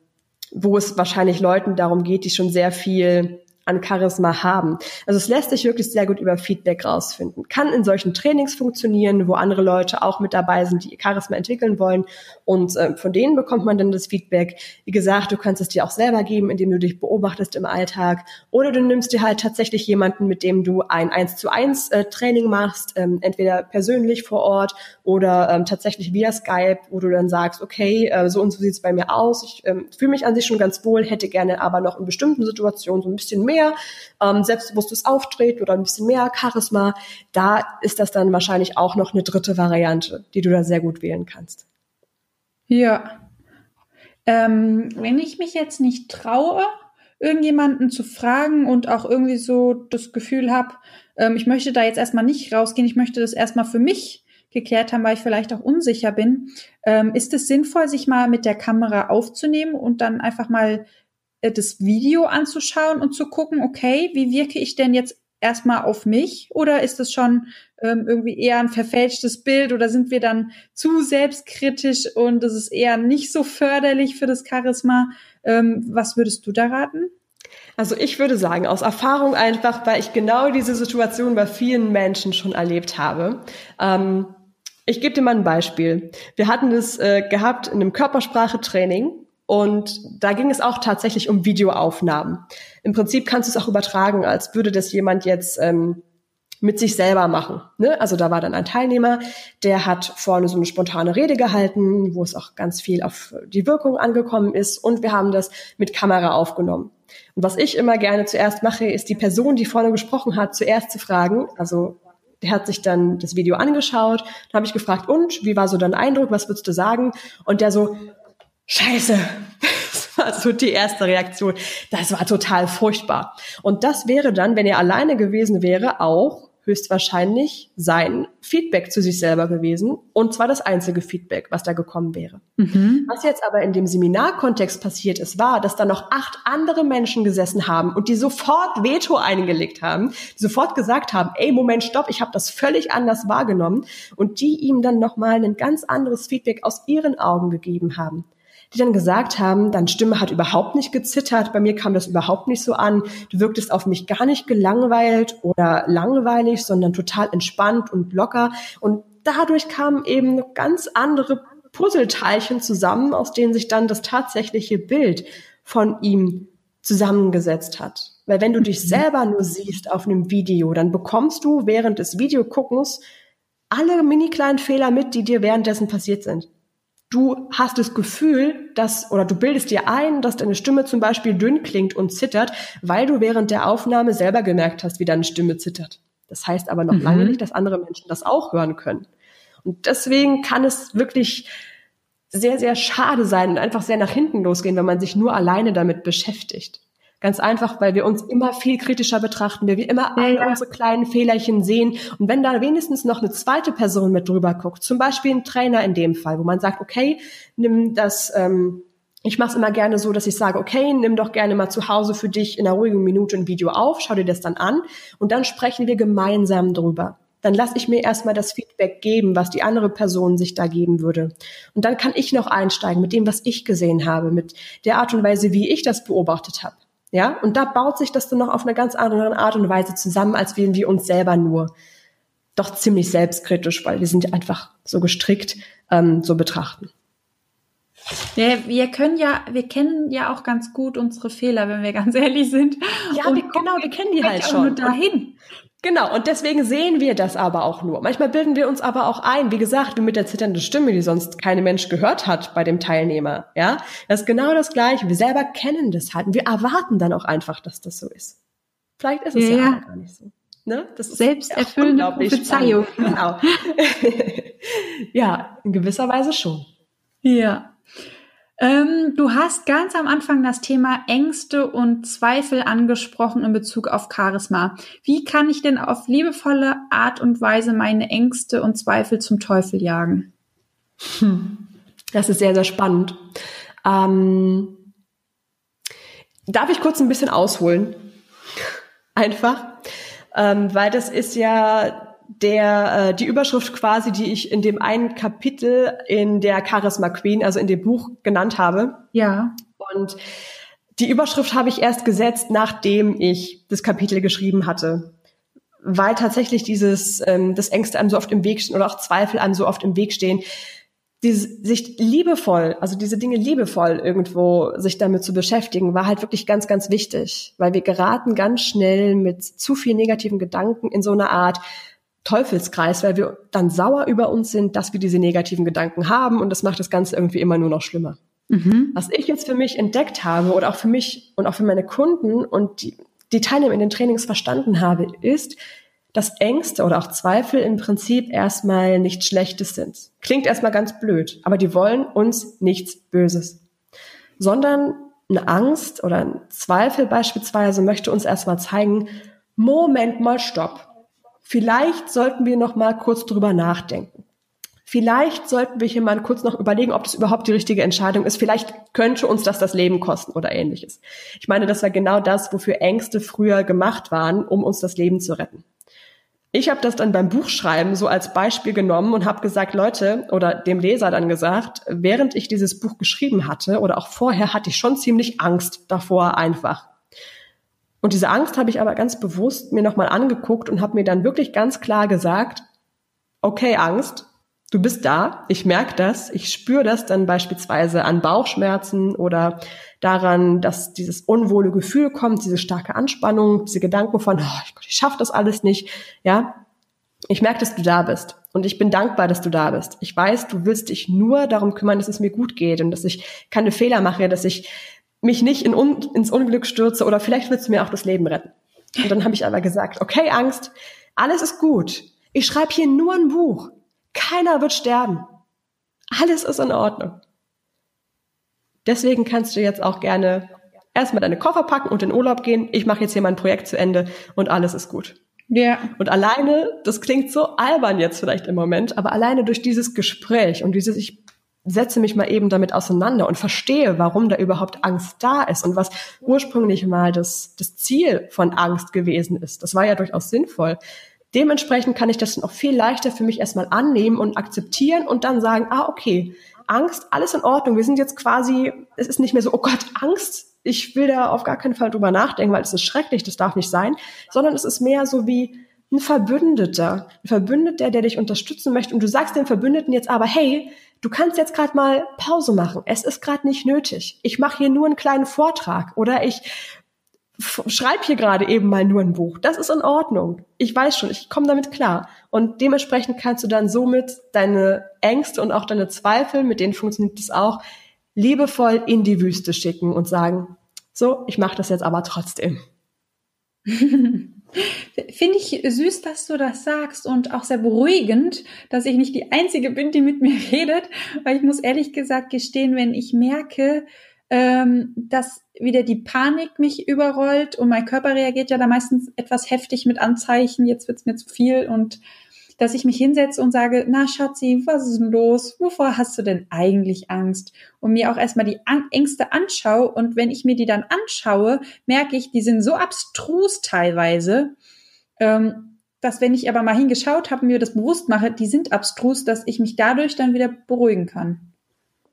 wo es wahrscheinlich Leuten darum geht, die schon sehr viel an Charisma haben. Also es lässt sich wirklich sehr gut über Feedback rausfinden. Kann in solchen Trainings funktionieren, wo andere Leute auch mit dabei sind, die Charisma entwickeln wollen. Und äh, von denen bekommt man dann das Feedback. Wie gesagt, du kannst es dir auch selber geben, indem du dich beobachtest im Alltag. Oder du nimmst dir halt tatsächlich jemanden, mit dem du ein 1 zu 1 äh, Training machst, ähm, entweder persönlich vor Ort oder ähm, tatsächlich via Skype, wo du dann sagst, okay, äh, so und so sieht es bei mir aus. Ich ähm, fühle mich an sich schon ganz wohl, hätte gerne aber noch in bestimmten Situationen so ein bisschen mehr mehr ähm, selbstbewusstes Auftreten oder ein bisschen mehr Charisma, da ist das dann wahrscheinlich auch noch eine dritte Variante, die du da sehr gut wählen kannst. Ja. Ähm, wenn ich mich jetzt nicht traue, irgendjemanden zu fragen und auch irgendwie so das Gefühl habe, ähm, ich möchte da jetzt erstmal nicht rausgehen, ich möchte das erstmal für mich geklärt haben, weil ich vielleicht auch unsicher bin. Ähm, ist es sinnvoll, sich mal mit der Kamera aufzunehmen und dann einfach mal das Video anzuschauen und zu gucken, okay, wie wirke ich denn jetzt erstmal auf mich oder ist das schon ähm, irgendwie eher ein verfälschtes Bild oder sind wir dann zu selbstkritisch und es ist eher nicht so förderlich für das Charisma? Ähm, was würdest du da raten? Also ich würde sagen, aus Erfahrung einfach, weil ich genau diese Situation bei vielen Menschen schon erlebt habe. Ähm, ich gebe dir mal ein Beispiel. Wir hatten es äh, gehabt in einem Körpersprache-Training und da ging es auch tatsächlich um Videoaufnahmen. Im Prinzip kannst du es auch übertragen, als würde das jemand jetzt ähm, mit sich selber machen. Ne? Also da war dann ein Teilnehmer, der hat vorne so eine spontane Rede gehalten, wo es auch ganz viel auf die Wirkung angekommen ist und wir haben das mit Kamera aufgenommen. Und was ich immer gerne zuerst mache, ist die Person, die vorne gesprochen hat, zuerst zu fragen, also der hat sich dann das Video angeschaut, dann habe ich gefragt, und wie war so dein Eindruck, was würdest du sagen? Und der so, Scheiße. Das war so die erste Reaktion. Das war total furchtbar. Und das wäre dann, wenn er alleine gewesen wäre, auch höchstwahrscheinlich sein Feedback zu sich selber gewesen. Und zwar das einzige Feedback, was da gekommen wäre. Mhm. Was jetzt aber in dem Seminarkontext passiert ist, war, dass da noch acht andere Menschen gesessen haben und die sofort Veto eingelegt haben, die sofort gesagt haben, ey, Moment, stopp, ich habe das völlig anders wahrgenommen und die ihm dann nochmal ein ganz anderes Feedback aus ihren Augen gegeben haben die dann gesagt haben, deine Stimme hat überhaupt nicht gezittert, bei mir kam das überhaupt nicht so an, du wirktest auf mich gar nicht gelangweilt oder langweilig, sondern total entspannt und locker. Und dadurch kamen eben ganz andere Puzzleteilchen zusammen, aus denen sich dann das tatsächliche Bild von ihm zusammengesetzt hat. Weil wenn du dich mhm. selber nur siehst auf einem Video, dann bekommst du während des Videoguckens alle mini kleinen Fehler mit, die dir währenddessen passiert sind du hast das Gefühl, dass, oder du bildest dir ein, dass deine Stimme zum Beispiel dünn klingt und zittert, weil du während der Aufnahme selber gemerkt hast, wie deine Stimme zittert. Das heißt aber noch mhm. lange nicht, dass andere Menschen das auch hören können. Und deswegen kann es wirklich sehr, sehr schade sein und einfach sehr nach hinten losgehen, wenn man sich nur alleine damit beschäftigt. Ganz einfach, weil wir uns immer viel kritischer betrachten, wir, wir immer ja. unsere kleinen Fehlerchen sehen. Und wenn da wenigstens noch eine zweite Person mit drüber guckt, zum Beispiel ein Trainer in dem Fall, wo man sagt, okay, nimm das, ähm, ich mache es immer gerne so, dass ich sage, okay, nimm doch gerne mal zu Hause für dich in einer ruhigen Minute ein Video auf, schau dir das dann an und dann sprechen wir gemeinsam drüber. Dann lasse ich mir erstmal das Feedback geben, was die andere Person sich da geben würde. Und dann kann ich noch einsteigen mit dem, was ich gesehen habe, mit der Art und Weise, wie ich das beobachtet habe. Ja, und da baut sich das dann noch auf eine ganz andere Art und Weise zusammen, als wenn wir uns selber nur doch ziemlich selbstkritisch, weil wir sind einfach so gestrickt, ähm, so betrachten. Ja, wir können ja, wir kennen ja auch ganz gut unsere Fehler, wenn wir ganz <laughs> ehrlich sind. Ja, wir, genau, wir kennen die halt schon. Nur dahin. Genau, und deswegen sehen wir das aber auch nur. Manchmal bilden wir uns aber auch ein, wie gesagt, wie mit der zitternden Stimme, die sonst keine Mensch gehört hat bei dem Teilnehmer. Ja, das ist genau das Gleiche. Wir selber kennen das halt und wir erwarten dann auch einfach, dass das so ist. Vielleicht ist es ja, ja gar nicht so. Ne? Das ist Selbsterfüllende Prophezeiung. Genau. <laughs> ja, in gewisser Weise schon. Ja. Ähm, du hast ganz am Anfang das Thema Ängste und Zweifel angesprochen in Bezug auf Charisma. Wie kann ich denn auf liebevolle Art und Weise meine Ängste und Zweifel zum Teufel jagen? Hm. Das ist sehr, sehr spannend. Ähm, darf ich kurz ein bisschen ausholen? <laughs> Einfach. Ähm, weil das ist ja der äh, die Überschrift quasi, die ich in dem einen Kapitel in der Charisma Queen, also in dem Buch genannt habe. Ja. Und die Überschrift habe ich erst gesetzt, nachdem ich das Kapitel geschrieben hatte. Weil tatsächlich dieses, ähm, das Ängste einem so oft im Weg stehen oder auch Zweifel einem so oft im Weg stehen, dieses, sich liebevoll, also diese Dinge liebevoll irgendwo sich damit zu beschäftigen, war halt wirklich ganz, ganz wichtig, weil wir geraten ganz schnell mit zu viel negativen Gedanken in so eine Art Teufelskreis, weil wir dann sauer über uns sind, dass wir diese negativen Gedanken haben und das macht das Ganze irgendwie immer nur noch schlimmer. Mhm. Was ich jetzt für mich entdeckt habe oder auch für mich und auch für meine Kunden und die, die Teilnehmer in den Trainings verstanden habe, ist, dass Ängste oder auch Zweifel im Prinzip erstmal nichts Schlechtes sind. Klingt erstmal ganz blöd, aber die wollen uns nichts Böses. Sondern eine Angst oder ein Zweifel beispielsweise möchte uns erstmal zeigen, Moment mal, stopp. Vielleicht sollten wir noch mal kurz drüber nachdenken. Vielleicht sollten wir hier mal kurz noch überlegen, ob das überhaupt die richtige Entscheidung ist. Vielleicht könnte uns das das Leben kosten oder ähnliches. Ich meine, das war genau das, wofür Ängste früher gemacht waren, um uns das Leben zu retten. Ich habe das dann beim Buchschreiben so als Beispiel genommen und habe gesagt, Leute, oder dem Leser dann gesagt, während ich dieses Buch geschrieben hatte oder auch vorher hatte ich schon ziemlich Angst davor einfach. Und diese Angst habe ich aber ganz bewusst mir nochmal angeguckt und habe mir dann wirklich ganz klar gesagt, okay, Angst, du bist da, ich merke das, ich spüre das dann beispielsweise an Bauchschmerzen oder daran, dass dieses unwohle Gefühl kommt, diese starke Anspannung, diese Gedanken von, oh, ich, ich schaffe das alles nicht, ja. Ich merke, dass du da bist und ich bin dankbar, dass du da bist. Ich weiß, du willst dich nur darum kümmern, dass es mir gut geht und dass ich keine Fehler mache, dass ich mich nicht in un ins Unglück stürze oder vielleicht willst du mir auch das Leben retten. Und dann habe ich aber gesagt, okay, Angst, alles ist gut. Ich schreibe hier nur ein Buch. Keiner wird sterben. Alles ist in Ordnung. Deswegen kannst du jetzt auch gerne erstmal deine Koffer packen und in Urlaub gehen. Ich mache jetzt hier mein Projekt zu Ende und alles ist gut. Ja. Und alleine, das klingt so albern jetzt vielleicht im Moment, aber alleine durch dieses Gespräch und dieses, ich setze mich mal eben damit auseinander und verstehe, warum da überhaupt Angst da ist und was ursprünglich mal das, das Ziel von Angst gewesen ist. Das war ja durchaus sinnvoll. Dementsprechend kann ich das dann auch viel leichter für mich erstmal annehmen und akzeptieren und dann sagen, ah, okay, Angst, alles in Ordnung. Wir sind jetzt quasi, es ist nicht mehr so, oh Gott, Angst. Ich will da auf gar keinen Fall drüber nachdenken, weil es ist schrecklich, das darf nicht sein, sondern es ist mehr so wie ein Verbündeter, ein Verbündeter, der dich unterstützen möchte. Und du sagst dem Verbündeten jetzt aber, hey, du kannst jetzt gerade mal Pause machen. Es ist gerade nicht nötig. Ich mache hier nur einen kleinen Vortrag oder ich schreibe hier gerade eben mal nur ein Buch. Das ist in Ordnung. Ich weiß schon, ich komme damit klar. Und dementsprechend kannst du dann somit deine Ängste und auch deine Zweifel, mit denen funktioniert das auch, liebevoll in die Wüste schicken und sagen, so, ich mache das jetzt aber trotzdem. <laughs> Finde ich süß, dass du das sagst und auch sehr beruhigend, dass ich nicht die Einzige bin, die mit mir <laughs> redet, weil ich muss ehrlich gesagt gestehen, wenn ich merke, ähm, dass wieder die Panik mich überrollt und mein Körper reagiert ja da meistens etwas heftig mit Anzeichen, jetzt wird's mir zu viel und dass ich mich hinsetze und sage, na Schatzi, was ist denn los? Wovor hast du denn eigentlich Angst? Und mir auch erstmal die Ängste anschaue und wenn ich mir die dann anschaue, merke ich, die sind so abstrus teilweise, ähm, dass wenn ich aber mal hingeschaut habe und mir das bewusst mache, die sind abstrus, dass ich mich dadurch dann wieder beruhigen kann.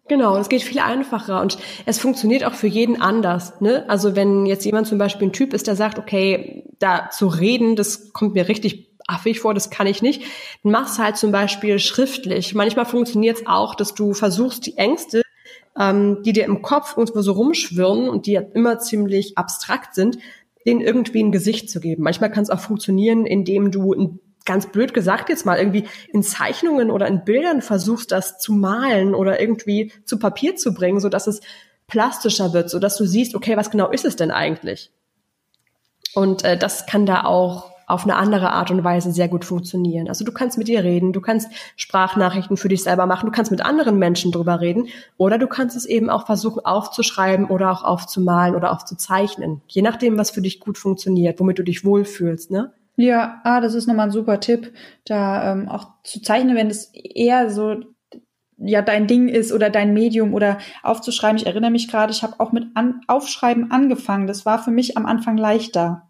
Genau, es geht viel einfacher und es funktioniert auch für jeden anders. Ne? Also wenn jetzt jemand zum Beispiel ein Typ ist, der sagt, okay, da zu reden, das kommt mir richtig affig vor, das kann ich nicht, dann mach's halt zum Beispiel schriftlich. Manchmal funktioniert es auch, dass du versuchst, die Ängste, ähm, die dir im Kopf irgendwo so rumschwirren und die ja immer ziemlich abstrakt sind, denen irgendwie ein Gesicht zu geben. Manchmal kann es auch funktionieren, indem du ein ganz blöd gesagt jetzt mal irgendwie in Zeichnungen oder in Bildern versuchst, das zu malen oder irgendwie zu Papier zu bringen, so dass es plastischer wird, so dass du siehst, okay, was genau ist es denn eigentlich? Und äh, das kann da auch auf eine andere Art und Weise sehr gut funktionieren. Also du kannst mit dir reden, du kannst Sprachnachrichten für dich selber machen, du kannst mit anderen Menschen drüber reden oder du kannst es eben auch versuchen aufzuschreiben oder auch aufzumalen oder aufzuzeichnen. Je nachdem, was für dich gut funktioniert, womit du dich wohlfühlst, ne? Ja, ah, das ist nochmal ein super Tipp, da ähm, auch zu zeichnen, wenn es eher so ja dein Ding ist oder dein Medium oder aufzuschreiben. Ich erinnere mich gerade, ich habe auch mit an Aufschreiben angefangen. Das war für mich am Anfang leichter.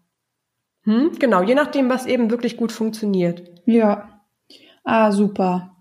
Hm, genau, je nachdem, was eben wirklich gut funktioniert. Ja. Ah, super.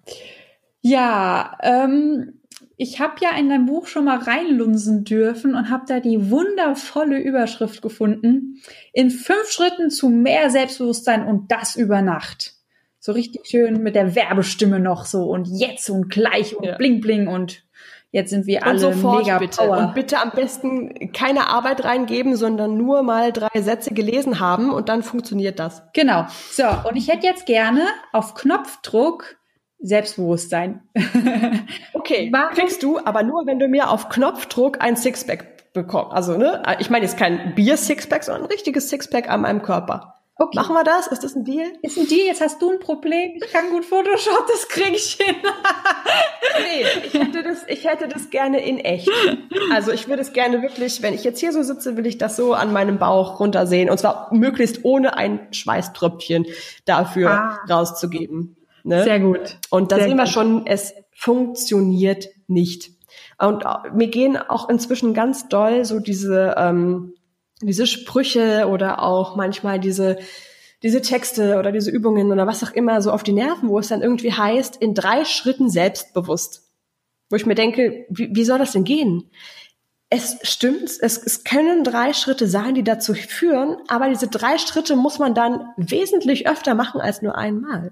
Ja, ähm, ich habe ja in dein Buch schon mal reinlunsen dürfen und habe da die wundervolle Überschrift gefunden. In fünf Schritten zu mehr Selbstbewusstsein und das über Nacht. So richtig schön mit der Werbestimme noch so und jetzt und gleich und ja. bling bling und jetzt sind wir alle und sofort mega bitte. Power. Und bitte am besten keine Arbeit reingeben, sondern nur mal drei Sätze gelesen haben und dann funktioniert das. Genau. So, und ich hätte jetzt gerne auf Knopfdruck Selbstbewusstsein. <laughs> okay, Warum? kriegst du, aber nur, wenn du mir auf Knopfdruck ein Sixpack bekommst. Also, ne, ich meine jetzt kein Bier-Sixpack, sondern ein richtiges Sixpack an meinem Körper. Okay. Machen wir das? Ist das ein Deal? Ist ein Deal. Jetzt hast du ein Problem. Ich kann gut Photoshop, das krieg ich hin. nee, ich hätte, das, ich hätte das gerne in echt. Also ich würde es gerne wirklich, wenn ich jetzt hier so sitze, will ich das so an meinem Bauch runtersehen. Und zwar möglichst ohne ein Schweißtröpfchen dafür ah. rauszugeben. Ne? Sehr gut. Und da sehen wir schon, es funktioniert nicht. Und äh, mir gehen auch inzwischen ganz doll so diese, ähm, diese Sprüche oder auch manchmal diese, diese Texte oder diese Übungen oder was auch immer so auf die Nerven, wo es dann irgendwie heißt, in drei Schritten selbstbewusst. Wo ich mir denke, wie, wie soll das denn gehen? Es stimmt, es, es können drei Schritte sein, die dazu führen, aber diese drei Schritte muss man dann wesentlich öfter machen als nur einmal.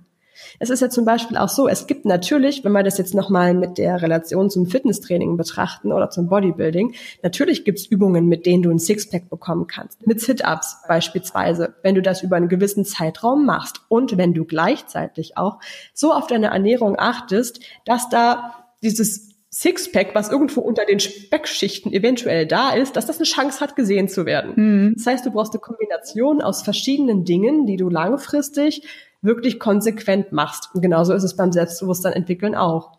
Es ist ja zum Beispiel auch so, es gibt natürlich, wenn wir das jetzt nochmal mit der Relation zum Fitnesstraining betrachten oder zum Bodybuilding, natürlich gibt's Übungen, mit denen du ein Sixpack bekommen kannst. Mit Sit-Ups beispielsweise, wenn du das über einen gewissen Zeitraum machst und wenn du gleichzeitig auch so auf deine Ernährung achtest, dass da dieses Sixpack, was irgendwo unter den Speckschichten eventuell da ist, dass das eine Chance hat, gesehen zu werden. Mhm. Das heißt, du brauchst eine Kombination aus verschiedenen Dingen, die du langfristig wirklich konsequent machst. Und genauso ist es beim Selbstbewusstsein entwickeln auch.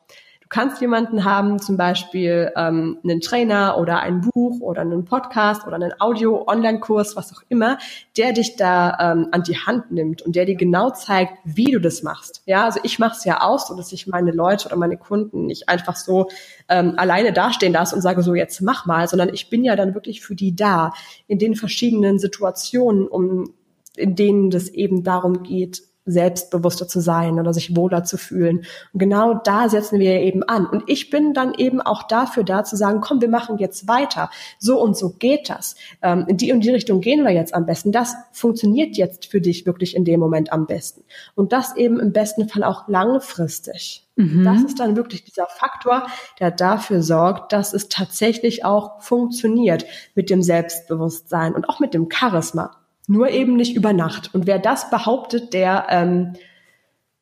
Du kannst jemanden haben, zum Beispiel ähm, einen Trainer oder ein Buch oder einen Podcast oder einen Audio-Online-Kurs, was auch immer, der dich da ähm, an die Hand nimmt und der dir genau zeigt, wie du das machst. Ja, also ich mache es ja auch so, dass ich meine Leute oder meine Kunden nicht einfach so ähm, alleine dastehen lasse und sage so, jetzt mach mal, sondern ich bin ja dann wirklich für die da in den verschiedenen Situationen, um in denen das eben darum geht, selbstbewusster zu sein oder sich wohler zu fühlen. Und genau da setzen wir eben an. Und ich bin dann eben auch dafür da zu sagen, komm, wir machen jetzt weiter. So und so geht das. Ähm, in die und die Richtung gehen wir jetzt am besten. Das funktioniert jetzt für dich wirklich in dem Moment am besten. Und das eben im besten Fall auch langfristig. Mhm. Das ist dann wirklich dieser Faktor, der dafür sorgt, dass es tatsächlich auch funktioniert mit dem Selbstbewusstsein und auch mit dem Charisma. Nur eben nicht über Nacht. Und wer das behauptet, der, ähm,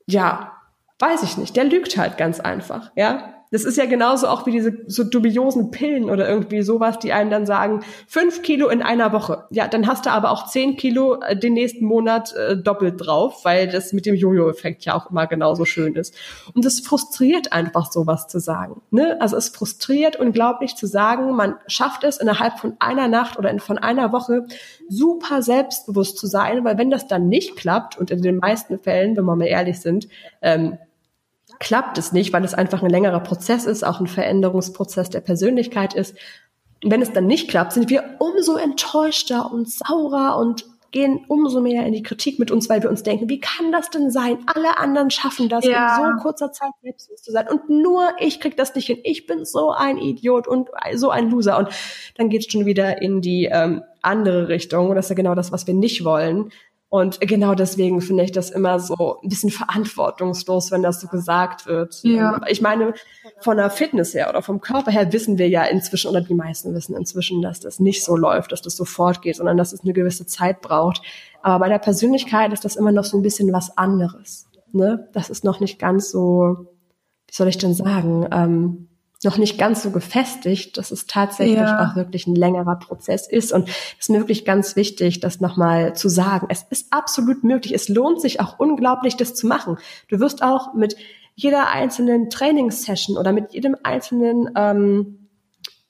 ja, weiß ich nicht, der lügt halt ganz einfach, ja. Das ist ja genauso auch wie diese so dubiosen Pillen oder irgendwie sowas, die einem dann sagen, fünf Kilo in einer Woche. Ja, dann hast du aber auch zehn Kilo äh, den nächsten Monat äh, doppelt drauf, weil das mit dem Jojo-Effekt ja auch immer genauso schön ist. Und es frustriert einfach sowas zu sagen. Ne? Also es frustriert unglaublich zu sagen, man schafft es innerhalb von einer Nacht oder von einer Woche super selbstbewusst zu sein, weil wenn das dann nicht klappt und in den meisten Fällen, wenn wir mal ehrlich sind, ähm, klappt es nicht, weil es einfach ein längerer Prozess ist, auch ein Veränderungsprozess der Persönlichkeit ist. Wenn es dann nicht klappt, sind wir umso enttäuschter und saurer und gehen umso mehr in die Kritik mit uns, weil wir uns denken, wie kann das denn sein? Alle anderen schaffen das ja. in so kurzer Zeit selbstbewusst zu sein und nur ich krieg das nicht hin. Ich bin so ein Idiot und so ein Loser und dann geht's schon wieder in die ähm, andere Richtung und das ist ja genau das, was wir nicht wollen. Und genau deswegen finde ich das immer so ein bisschen verantwortungslos, wenn das so gesagt wird. Ja. Ich meine, von der Fitness her oder vom Körper her wissen wir ja inzwischen, oder die meisten wissen inzwischen, dass das nicht so läuft, dass das sofort geht, sondern dass es eine gewisse Zeit braucht. Aber bei der Persönlichkeit ist das immer noch so ein bisschen was anderes. Ne? Das ist noch nicht ganz so, wie soll ich denn sagen, ähm, noch nicht ganz so gefestigt, dass es tatsächlich ja. auch wirklich ein längerer Prozess ist. Und es ist wirklich ganz wichtig, das nochmal zu sagen. Es ist absolut möglich. Es lohnt sich auch unglaublich, das zu machen. Du wirst auch mit jeder einzelnen Trainingssession oder mit jedem einzelnen ähm,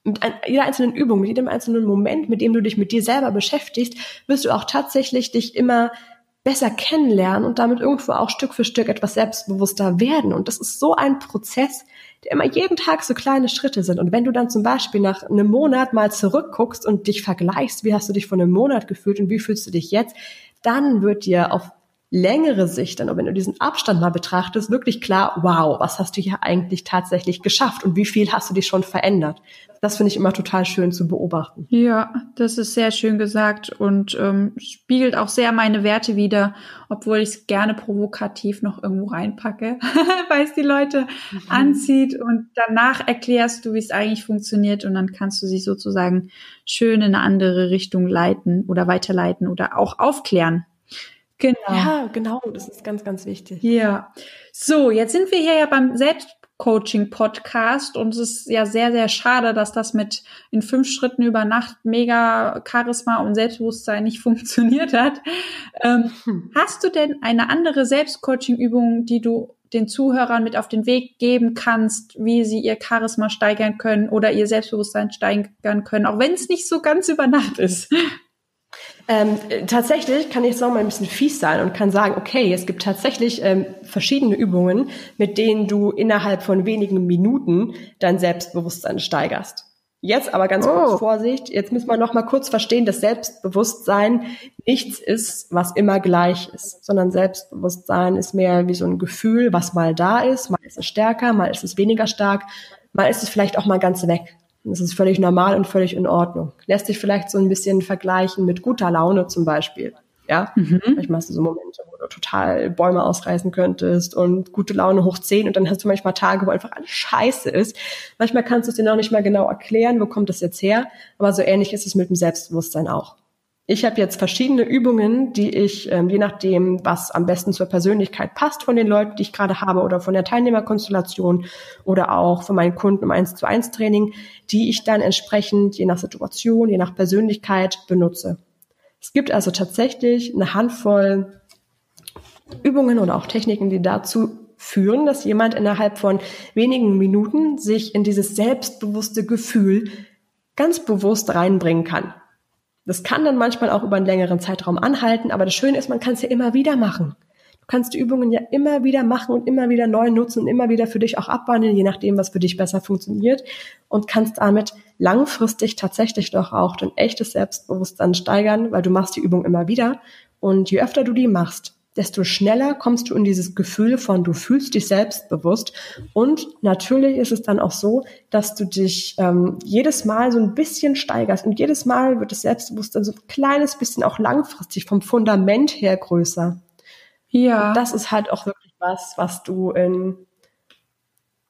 mit ein, jeder einzelnen Übung, mit jedem einzelnen Moment, mit dem du dich mit dir selber beschäftigst, wirst du auch tatsächlich dich immer besser kennenlernen und damit irgendwo auch Stück für Stück etwas selbstbewusster werden. Und das ist so ein Prozess, immer jeden Tag so kleine Schritte sind. Und wenn du dann zum Beispiel nach einem Monat mal zurückguckst und dich vergleichst, wie hast du dich vor einem Monat gefühlt und wie fühlst du dich jetzt, dann wird dir auf längere Sicht, dann, wenn du diesen Abstand mal betrachtest, wirklich klar, wow, was hast du hier eigentlich tatsächlich geschafft und wie viel hast du dich schon verändert? Das finde ich immer total schön zu beobachten. Ja, das ist sehr schön gesagt und ähm, spiegelt auch sehr meine Werte wider, obwohl ich es gerne provokativ noch irgendwo reinpacke, <laughs> weil es die Leute mhm. anzieht und danach erklärst du, wie es eigentlich funktioniert und dann kannst du sie sozusagen schön in eine andere Richtung leiten oder weiterleiten oder auch aufklären Genau. Ja, genau, das ist ganz, ganz wichtig. Ja. So, jetzt sind wir hier ja beim Selbstcoaching-Podcast und es ist ja sehr, sehr schade, dass das mit in fünf Schritten über Nacht mega Charisma und Selbstbewusstsein nicht <laughs> funktioniert hat. Ähm, hm. Hast du denn eine andere Selbstcoaching-Übung, die du den Zuhörern mit auf den Weg geben kannst, wie sie ihr Charisma steigern können oder ihr Selbstbewusstsein steigern können, auch wenn es nicht so ganz über Nacht ist? Ähm, tatsächlich kann ich jetzt noch mal ein bisschen fies sein und kann sagen, okay, es gibt tatsächlich ähm, verschiedene Übungen, mit denen du innerhalb von wenigen Minuten dein Selbstbewusstsein steigerst. Jetzt aber ganz oh. kurz Vorsicht, jetzt müssen wir noch mal kurz verstehen, dass Selbstbewusstsein nichts ist, was immer gleich ist, sondern Selbstbewusstsein ist mehr wie so ein Gefühl, was mal da ist, mal ist es stärker, mal ist es weniger stark, mal ist es vielleicht auch mal ganz weg. Das ist völlig normal und völlig in Ordnung. Lässt sich vielleicht so ein bisschen vergleichen mit guter Laune zum Beispiel. Ja, mhm. manchmal hast du so Momente, wo du total Bäume ausreißen könntest und gute Laune hoch zehn und dann hast du manchmal Tage, wo einfach alles scheiße ist. Manchmal kannst du es dir noch nicht mal genau erklären, wo kommt das jetzt her, aber so ähnlich ist es mit dem Selbstbewusstsein auch. Ich habe jetzt verschiedene Übungen, die ich, ähm, je nachdem, was am besten zur Persönlichkeit passt von den Leuten, die ich gerade habe oder von der Teilnehmerkonstellation oder auch von meinen Kunden im 1 zu 1 Training, die ich dann entsprechend je nach Situation, je nach Persönlichkeit benutze. Es gibt also tatsächlich eine Handvoll Übungen oder auch Techniken, die dazu führen, dass jemand innerhalb von wenigen Minuten sich in dieses selbstbewusste Gefühl ganz bewusst reinbringen kann. Das kann dann manchmal auch über einen längeren Zeitraum anhalten, aber das Schöne ist, man kann es ja immer wieder machen. Du kannst die Übungen ja immer wieder machen und immer wieder neu nutzen und immer wieder für dich auch abwandeln, je nachdem, was für dich besser funktioniert und kannst damit langfristig tatsächlich doch auch dein echtes Selbstbewusstsein steigern, weil du machst die Übung immer wieder und je öfter du die machst, desto schneller kommst du in dieses Gefühl von, du fühlst dich selbstbewusst. Und natürlich ist es dann auch so, dass du dich ähm, jedes Mal so ein bisschen steigerst. Und jedes Mal wird das Selbstbewusstsein so ein kleines bisschen auch langfristig vom Fundament her größer. Ja. Und das ist halt auch wirklich was, was du in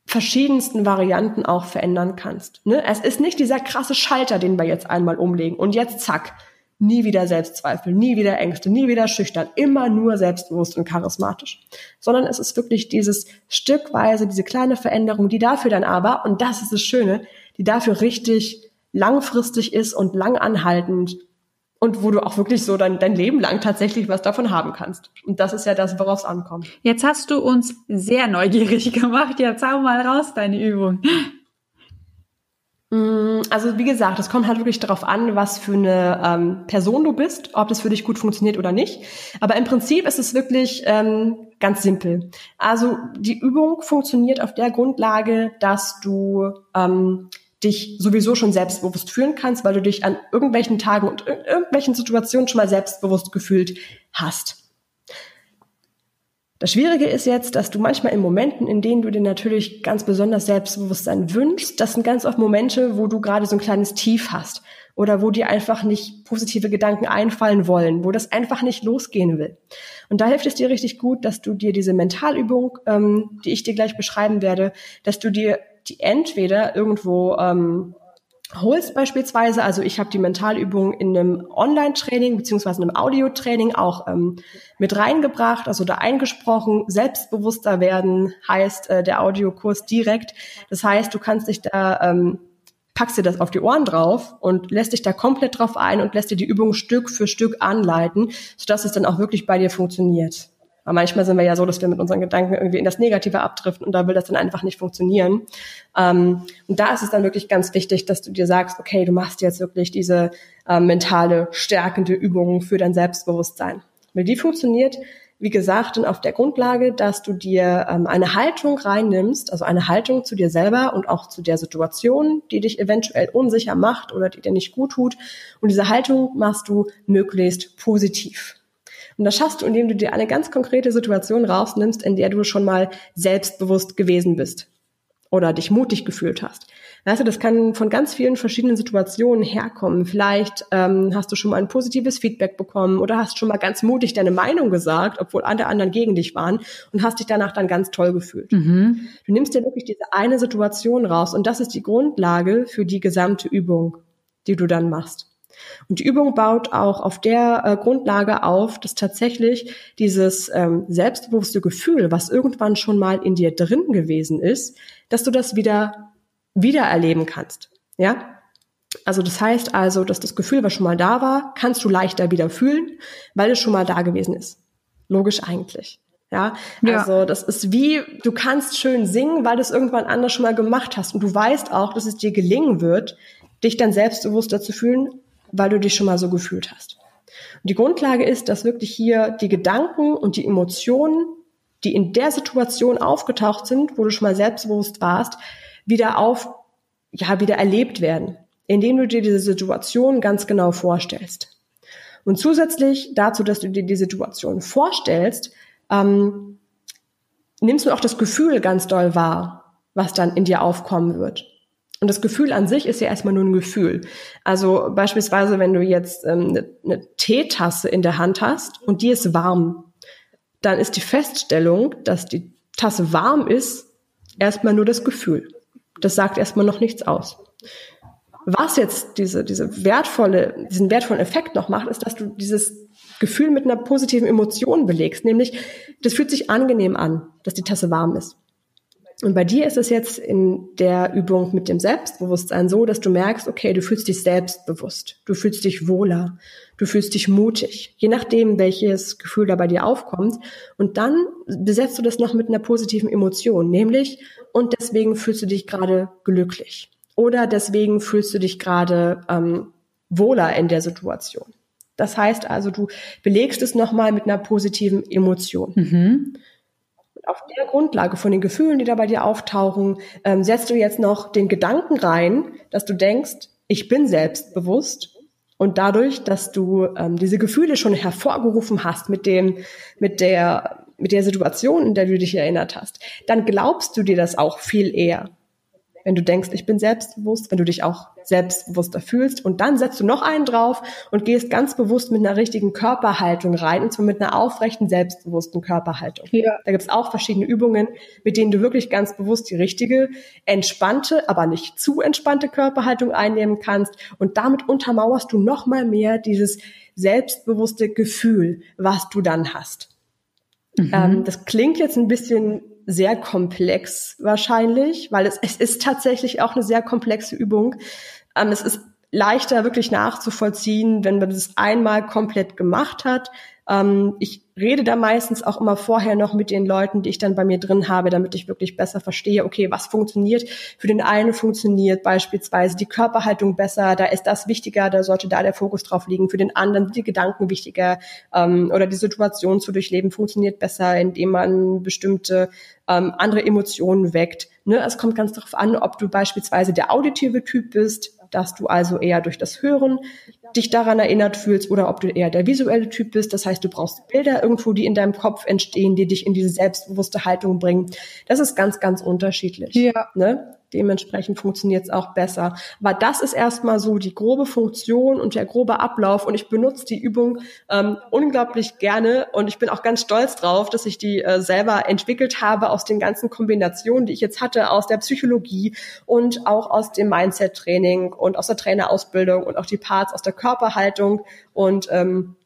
verschiedensten Varianten auch verändern kannst. Ne? Es ist nicht dieser krasse Schalter, den wir jetzt einmal umlegen und jetzt zack, nie wieder Selbstzweifel, nie wieder Ängste, nie wieder schüchtern, immer nur selbstbewusst und charismatisch. Sondern es ist wirklich dieses stückweise, diese kleine Veränderung, die dafür dann aber, und das ist das Schöne, die dafür richtig langfristig ist und lang anhaltend und wo du auch wirklich so dein, dein Leben lang tatsächlich was davon haben kannst. Und das ist ja das, worauf es ankommt. Jetzt hast du uns sehr neugierig <laughs> gemacht. Jetzt hau mal raus deine Übung. Mm, also wie gesagt, es kommt halt wirklich darauf an, was für eine ähm, Person du bist, ob das für dich gut funktioniert oder nicht. Aber im Prinzip ist es wirklich ähm, ganz simpel. Also die Übung funktioniert auf der Grundlage, dass du ähm, dich sowieso schon selbstbewusst fühlen kannst, weil du dich an irgendwelchen Tagen und irgendwelchen Situationen schon mal selbstbewusst gefühlt hast. Das Schwierige ist jetzt, dass du manchmal in Momenten, in denen du dir natürlich ganz besonders Selbstbewusstsein wünschst, das sind ganz oft Momente, wo du gerade so ein kleines Tief hast oder wo dir einfach nicht positive Gedanken einfallen wollen, wo das einfach nicht losgehen will. Und da hilft es dir richtig gut, dass du dir diese Mentalübung, ähm, die ich dir gleich beschreiben werde, dass du dir die entweder irgendwo ähm, holst beispielsweise, also ich habe die Mentalübung in einem Online-Training beziehungsweise einem Audio-Training auch ähm, mit reingebracht, also da eingesprochen. Selbstbewusster werden heißt äh, der Audiokurs direkt. Das heißt, du kannst dich da ähm, packst dir das auf die Ohren drauf und lässt dich da komplett drauf ein und lässt dir die Übung Stück für Stück anleiten, sodass es dann auch wirklich bei dir funktioniert. Aber manchmal sind wir ja so, dass wir mit unseren Gedanken irgendwie in das Negative abdriften und da will das dann einfach nicht funktionieren. Ähm, und da ist es dann wirklich ganz wichtig, dass du dir sagst, okay, du machst jetzt wirklich diese äh, mentale, stärkende Übung für dein Selbstbewusstsein. Weil die funktioniert, wie gesagt, und auf der Grundlage, dass du dir ähm, eine Haltung reinnimmst, also eine Haltung zu dir selber und auch zu der Situation, die dich eventuell unsicher macht oder die dir nicht gut tut. Und diese Haltung machst du möglichst positiv. Und das schaffst du, indem du dir eine ganz konkrete Situation rausnimmst, in der du schon mal selbstbewusst gewesen bist oder dich mutig gefühlt hast. Weißt du, das kann von ganz vielen verschiedenen Situationen herkommen. Vielleicht ähm, hast du schon mal ein positives Feedback bekommen oder hast schon mal ganz mutig deine Meinung gesagt, obwohl alle anderen gegen dich waren und hast dich danach dann ganz toll gefühlt. Mhm. Du nimmst dir wirklich diese eine Situation raus und das ist die Grundlage für die gesamte Übung, die du dann machst. Und die Übung baut auch auf der äh, Grundlage auf, dass tatsächlich dieses ähm, selbstbewusste Gefühl, was irgendwann schon mal in dir drin gewesen ist, dass du das wieder wiedererleben kannst. Ja? Also das heißt also, dass das Gefühl, was schon mal da war, kannst du leichter wieder fühlen, weil es schon mal da gewesen ist. Logisch eigentlich. Ja, ja, also das ist wie, du kannst schön singen, weil du es irgendwann anders schon mal gemacht hast und du weißt auch, dass es dir gelingen wird, dich dann selbstbewusster zu fühlen, weil du dich schon mal so gefühlt hast. Und die Grundlage ist, dass wirklich hier die Gedanken und die Emotionen, die in der Situation aufgetaucht sind, wo du schon mal selbstbewusst warst, wieder auf, ja, wieder erlebt werden, indem du dir diese Situation ganz genau vorstellst. Und zusätzlich dazu, dass du dir die Situation vorstellst, ähm, nimmst du auch das Gefühl ganz doll wahr, was dann in dir aufkommen wird. Und das Gefühl an sich ist ja erstmal nur ein Gefühl. Also beispielsweise, wenn du jetzt ähm, eine, eine Teetasse in der Hand hast und die ist warm, dann ist die Feststellung, dass die Tasse warm ist, erstmal nur das Gefühl. Das sagt erstmal noch nichts aus. Was jetzt diese, diese wertvolle, diesen wertvollen Effekt noch macht, ist, dass du dieses Gefühl mit einer positiven Emotion belegst, nämlich das fühlt sich angenehm an, dass die Tasse warm ist. Und bei dir ist es jetzt in der Übung mit dem Selbstbewusstsein so, dass du merkst, okay, du fühlst dich selbstbewusst, du fühlst dich wohler, du fühlst dich mutig, je nachdem, welches Gefühl da bei dir aufkommt. Und dann besetzt du das noch mit einer positiven Emotion, nämlich, und deswegen fühlst du dich gerade glücklich. Oder deswegen fühlst du dich gerade ähm, wohler in der Situation. Das heißt also, du belegst es nochmal mit einer positiven Emotion. Mhm auf der Grundlage von den Gefühlen, die da bei dir auftauchen, ähm, setzt du jetzt noch den Gedanken rein, dass du denkst, ich bin selbstbewusst. Und dadurch, dass du ähm, diese Gefühle schon hervorgerufen hast mit dem, mit der, mit der Situation, in der du dich erinnert hast, dann glaubst du dir das auch viel eher. Wenn du denkst, ich bin selbstbewusst, wenn du dich auch selbstbewusster fühlst und dann setzt du noch einen drauf und gehst ganz bewusst mit einer richtigen Körperhaltung rein und zwar mit einer aufrechten, selbstbewussten Körperhaltung. Ja. Da gibt's auch verschiedene Übungen, mit denen du wirklich ganz bewusst die richtige, entspannte, aber nicht zu entspannte Körperhaltung einnehmen kannst und damit untermauerst du noch mal mehr dieses selbstbewusste Gefühl, was du dann hast. Mhm. Ähm, das klingt jetzt ein bisschen sehr komplex wahrscheinlich, weil es, es ist tatsächlich auch eine sehr komplexe Übung. Ähm, es ist leichter wirklich nachzuvollziehen, wenn man das einmal komplett gemacht hat. Ähm, ich rede da meistens auch immer vorher noch mit den Leuten, die ich dann bei mir drin habe, damit ich wirklich besser verstehe, okay, was funktioniert. Für den einen funktioniert beispielsweise die Körperhaltung besser, da ist das wichtiger, da sollte da der Fokus drauf liegen. Für den anderen sind die Gedanken wichtiger ähm, oder die Situation zu durchleben funktioniert besser, indem man bestimmte ähm, andere Emotionen weckt. Ne? Es kommt ganz darauf an, ob du beispielsweise der auditive Typ bist, dass du also eher durch das Hören dich daran erinnert fühlst oder ob du eher der visuelle Typ bist. Das heißt, du brauchst Bilder irgendwo, die in deinem Kopf entstehen, die dich in diese selbstbewusste Haltung bringen. Das ist ganz, ganz unterschiedlich. Ja. Ne? Dementsprechend funktioniert es auch besser. Aber das ist erstmal so die grobe Funktion und der grobe Ablauf. Und ich benutze die Übung ähm, unglaublich gerne und ich bin auch ganz stolz drauf, dass ich die äh, selber entwickelt habe aus den ganzen Kombinationen, die ich jetzt hatte, aus der Psychologie und auch aus dem Mindset-Training und aus der Trainerausbildung und auch die Parts aus der Körperhaltung. Und ähm,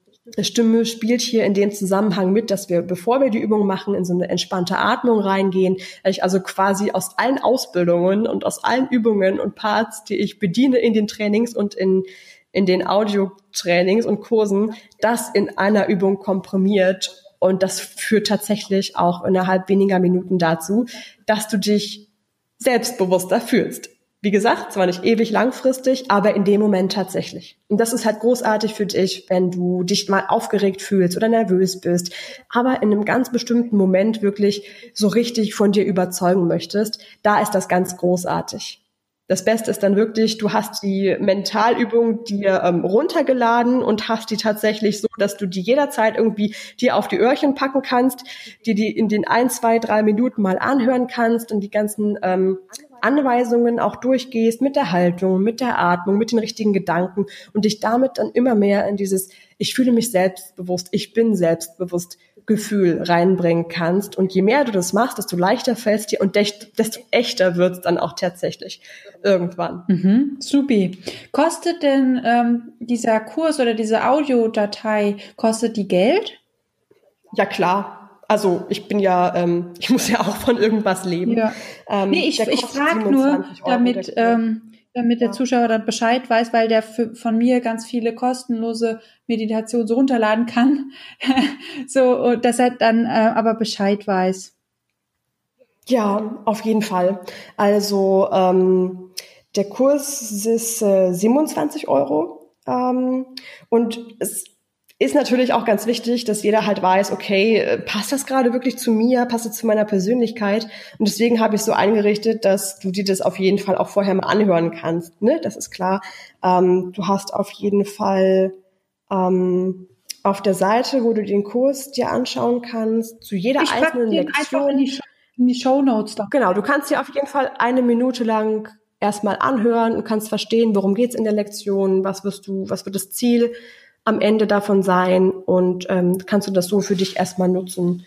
Stimme spielt hier in dem Zusammenhang mit, dass wir, bevor wir die Übung machen, in so eine entspannte Atmung reingehen. Ich also quasi aus allen Ausbildungen und aus allen Übungen und Parts, die ich bediene in den Trainings und in, in den Audio-Trainings und Kursen, das in einer Übung komprimiert. Und das führt tatsächlich auch innerhalb weniger Minuten dazu, dass du dich selbstbewusster fühlst. Wie gesagt, zwar nicht ewig langfristig, aber in dem Moment tatsächlich. Und das ist halt großartig für dich, wenn du dich mal aufgeregt fühlst oder nervös bist, aber in einem ganz bestimmten Moment wirklich so richtig von dir überzeugen möchtest. Da ist das ganz großartig. Das Beste ist dann wirklich, du hast die Mentalübung dir ähm, runtergeladen und hast die tatsächlich so, dass du die jederzeit irgendwie dir auf die Öhrchen packen kannst, die die in den ein, zwei, drei Minuten mal anhören kannst und die ganzen ähm, Anweisungen auch durchgehst mit der Haltung, mit der Atmung, mit den richtigen Gedanken und dich damit dann immer mehr in dieses ich fühle mich selbstbewusst, ich bin selbstbewusst Gefühl reinbringen kannst. Und je mehr du das machst, desto leichter fällst dir und desto echter wird's dann auch tatsächlich irgendwann. Mhm, supi. Kostet denn ähm, dieser Kurs oder diese Audiodatei, kostet die Geld? Ja, klar also ich bin ja, ähm, ich muss ja auch von irgendwas leben. Ja. Ähm, nee, ich, ich frage nur, damit, ähm, damit der Zuschauer dann Bescheid weiß, weil der für, von mir ganz viele kostenlose Meditationen so runterladen kann. <laughs> so, dass er dann äh, aber Bescheid weiß. Ja, auf jeden Fall. Also ähm, der Kurs ist äh, 27 Euro. Ähm, und es ist natürlich auch ganz wichtig, dass jeder halt weiß, okay, äh, passt das gerade wirklich zu mir, passt es zu meiner Persönlichkeit? Und deswegen habe ich so eingerichtet, dass du dir das auf jeden Fall auch vorher mal anhören kannst. Ne? Das ist klar. Ähm, du hast auf jeden Fall ähm, auf der Seite, wo du den Kurs dir anschauen kannst, zu jeder ich einzelnen Lektion. In die, Show, in die Show Notes da. Genau, du kannst dir auf jeden Fall eine Minute lang erstmal anhören und kannst verstehen, worum geht's in der Lektion, was wirst du, was wird das Ziel am Ende davon sein und ähm, kannst du das so für dich erstmal nutzen.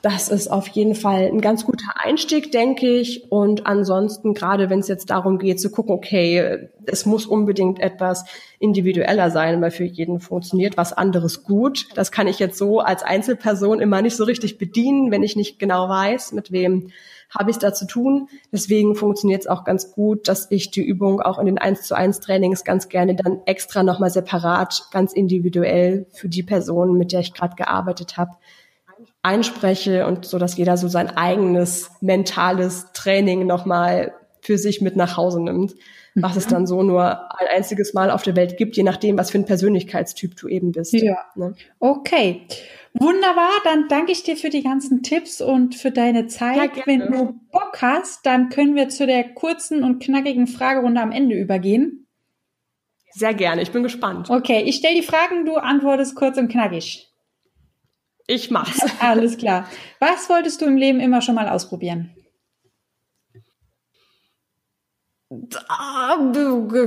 Das ist auf jeden Fall ein ganz guter Einstieg, denke ich. Und ansonsten, gerade wenn es jetzt darum geht zu gucken, okay, es muss unbedingt etwas individueller sein, weil für jeden funktioniert was anderes gut. Das kann ich jetzt so als Einzelperson immer nicht so richtig bedienen, wenn ich nicht genau weiß, mit wem habe ich es da zu tun. Deswegen funktioniert es auch ganz gut, dass ich die Übung auch in den 1 zu 1 Trainings ganz gerne dann extra nochmal separat, ganz individuell für die Person, mit der ich gerade gearbeitet habe, einspreche und so, dass jeder so sein eigenes mentales Training nochmal für sich mit nach Hause nimmt, was mhm. es dann so nur ein einziges Mal auf der Welt gibt, je nachdem, was für ein Persönlichkeitstyp du eben bist. Ja. Ne? Okay. Wunderbar, dann danke ich dir für die ganzen Tipps und für deine Zeit. Ja, Wenn du Bock hast, dann können wir zu der kurzen und knackigen Fragerunde am Ende übergehen. Sehr gerne, ich bin gespannt. Okay, ich stelle die Fragen, du antwortest kurz und knackig. Ich mach's. <laughs> Alles klar. Was wolltest du im Leben immer schon mal ausprobieren? Oh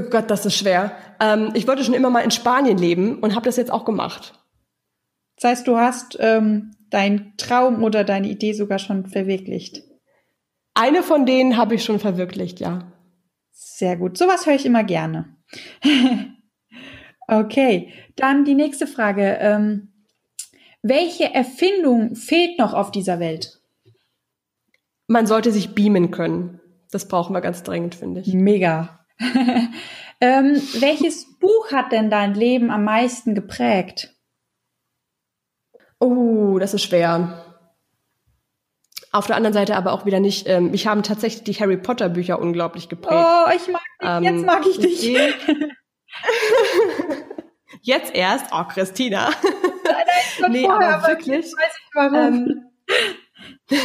Gott, das ist schwer. Ähm, ich wollte schon immer mal in Spanien leben und habe das jetzt auch gemacht. Das heißt, du hast ähm, deinen Traum oder deine Idee sogar schon verwirklicht. Eine von denen habe ich schon verwirklicht, ja. Sehr gut. Sowas höre ich immer gerne. <laughs> okay, dann die nächste Frage. Ähm, welche Erfindung fehlt noch auf dieser Welt? Man sollte sich beamen können. Das brauchen wir ganz dringend, finde ich. Mega. <laughs> ähm, welches Buch hat denn dein Leben am meisten geprägt? Oh, das ist schwer. Auf der anderen Seite aber auch wieder nicht. Ähm, mich haben tatsächlich die Harry Potter Bücher unglaublich geprägt. Oh, ich mag dich. Ähm, Jetzt mag ich dich. <laughs> Jetzt erst. Oh, Christina. Nein, nein, <laughs> nee, vorher, aber wirklich. Ähm, <laughs>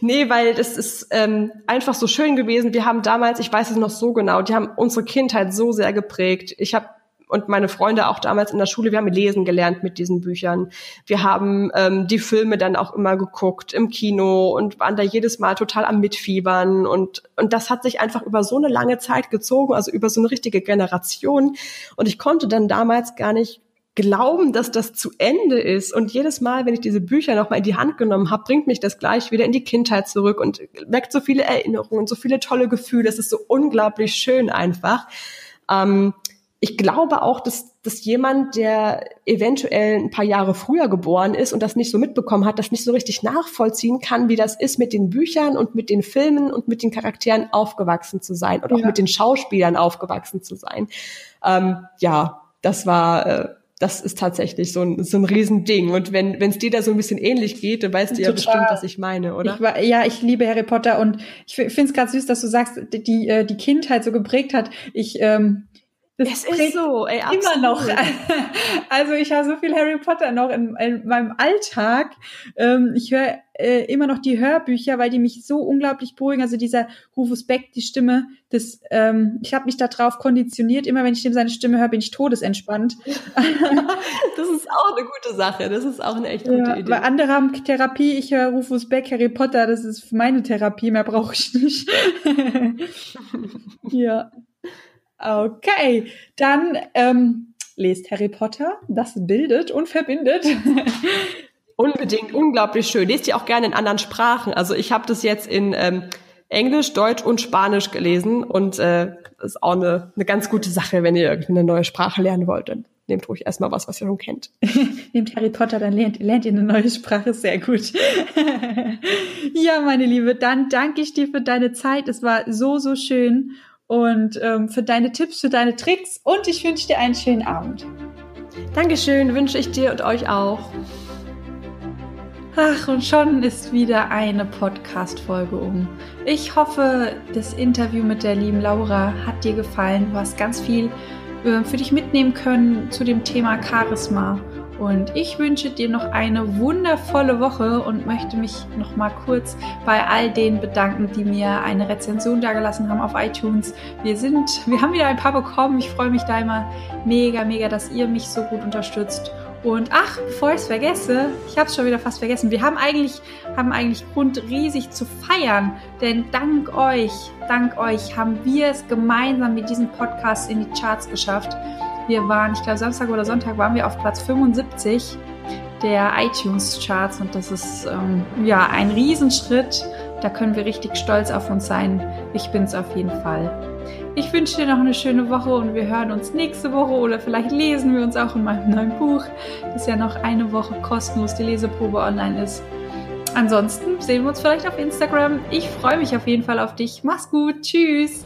nee, weil das ist ähm, einfach so schön gewesen. Wir haben damals, ich weiß es noch so genau, die haben unsere Kindheit so sehr geprägt. Ich habe und meine Freunde auch damals in der Schule, wir haben lesen gelernt mit diesen Büchern. Wir haben ähm, die Filme dann auch immer geguckt im Kino und waren da jedes Mal total am Mitfiebern und und das hat sich einfach über so eine lange Zeit gezogen, also über so eine richtige Generation und ich konnte dann damals gar nicht glauben, dass das zu Ende ist. Und jedes Mal, wenn ich diese Bücher nochmal in die Hand genommen habe, bringt mich das gleich wieder in die Kindheit zurück und weckt so viele Erinnerungen, so viele tolle Gefühle. Es ist so unglaublich schön einfach. Ähm, ich glaube auch, dass, dass jemand, der eventuell ein paar Jahre früher geboren ist und das nicht so mitbekommen hat, das nicht so richtig nachvollziehen kann, wie das ist, mit den Büchern und mit den Filmen und mit den Charakteren aufgewachsen zu sein und auch ja. mit den Schauspielern aufgewachsen zu sein. Ähm, ja, das war äh, das ist tatsächlich so ein, so ein Riesending. Und wenn es dir da so ein bisschen ähnlich geht, dann weißt du ja bestimmt, was ich meine, oder? Ich war, ja, ich liebe Harry Potter und ich finde es gerade süß, dass du sagst, die, äh, die Kindheit so geprägt hat. Ich ähm, das es ist so, ey, absolut. immer noch. <laughs> Also ich habe so viel Harry Potter noch in, in meinem Alltag. Ähm, ich höre äh, immer noch die Hörbücher, weil die mich so unglaublich beruhigen. Also dieser Rufus Beck, die Stimme, das, ähm, ich habe mich da drauf konditioniert. Immer wenn ich dem seine Stimme höre, bin ich todesentspannt. <laughs> das ist auch eine gute Sache. Das ist auch eine echt gute ja, Idee. Weil andere haben Therapie, ich höre Rufus Beck, Harry Potter. Das ist meine Therapie, mehr brauche ich nicht. <laughs> ja. Okay, dann ähm, lest Harry Potter, das bildet und verbindet. <laughs> Unbedingt, unglaublich schön. Lest ihr auch gerne in anderen Sprachen. Also ich habe das jetzt in ähm, Englisch, Deutsch und Spanisch gelesen und äh, das ist auch eine, eine ganz gute Sache, wenn ihr eine neue Sprache lernen wollt. Dann nehmt ruhig erstmal was, was ihr schon kennt. <laughs> nehmt Harry Potter, dann lernt, lernt ihr eine neue Sprache. Sehr gut. <laughs> ja, meine Liebe, dann danke ich dir für deine Zeit. Es war so, so schön und ähm, für deine Tipps, für deine Tricks und ich wünsche dir einen schönen Abend. Dankeschön, wünsche ich dir und euch auch. Ach, und schon ist wieder eine Podcast-Folge um. Ich hoffe, das Interview mit der lieben Laura hat dir gefallen. Du hast ganz viel äh, für dich mitnehmen können zu dem Thema Charisma. Und ich wünsche dir noch eine wundervolle Woche und möchte mich noch mal kurz bei all denen bedanken, die mir eine Rezension dagelassen haben auf iTunes. Wir sind, wir haben wieder ein paar bekommen. Ich freue mich da immer mega, mega, dass ihr mich so gut unterstützt. Und ach, bevor ich es vergesse, ich habe es schon wieder fast vergessen. Wir haben eigentlich, haben eigentlich Grund, riesig zu feiern, denn dank euch, dank euch haben wir es gemeinsam mit diesem Podcast in die Charts geschafft. Wir waren, ich glaube, Samstag oder Sonntag waren wir auf Platz 75 der iTunes-Charts und das ist ähm, ja ein Riesenschritt. Da können wir richtig stolz auf uns sein. Ich bin es auf jeden Fall. Ich wünsche dir noch eine schöne Woche und wir hören uns nächste Woche oder vielleicht lesen wir uns auch in meinem neuen Buch, das ja noch eine Woche kostenlos die Leseprobe online ist. Ansonsten sehen wir uns vielleicht auf Instagram. Ich freue mich auf jeden Fall auf dich. Mach's gut. Tschüss.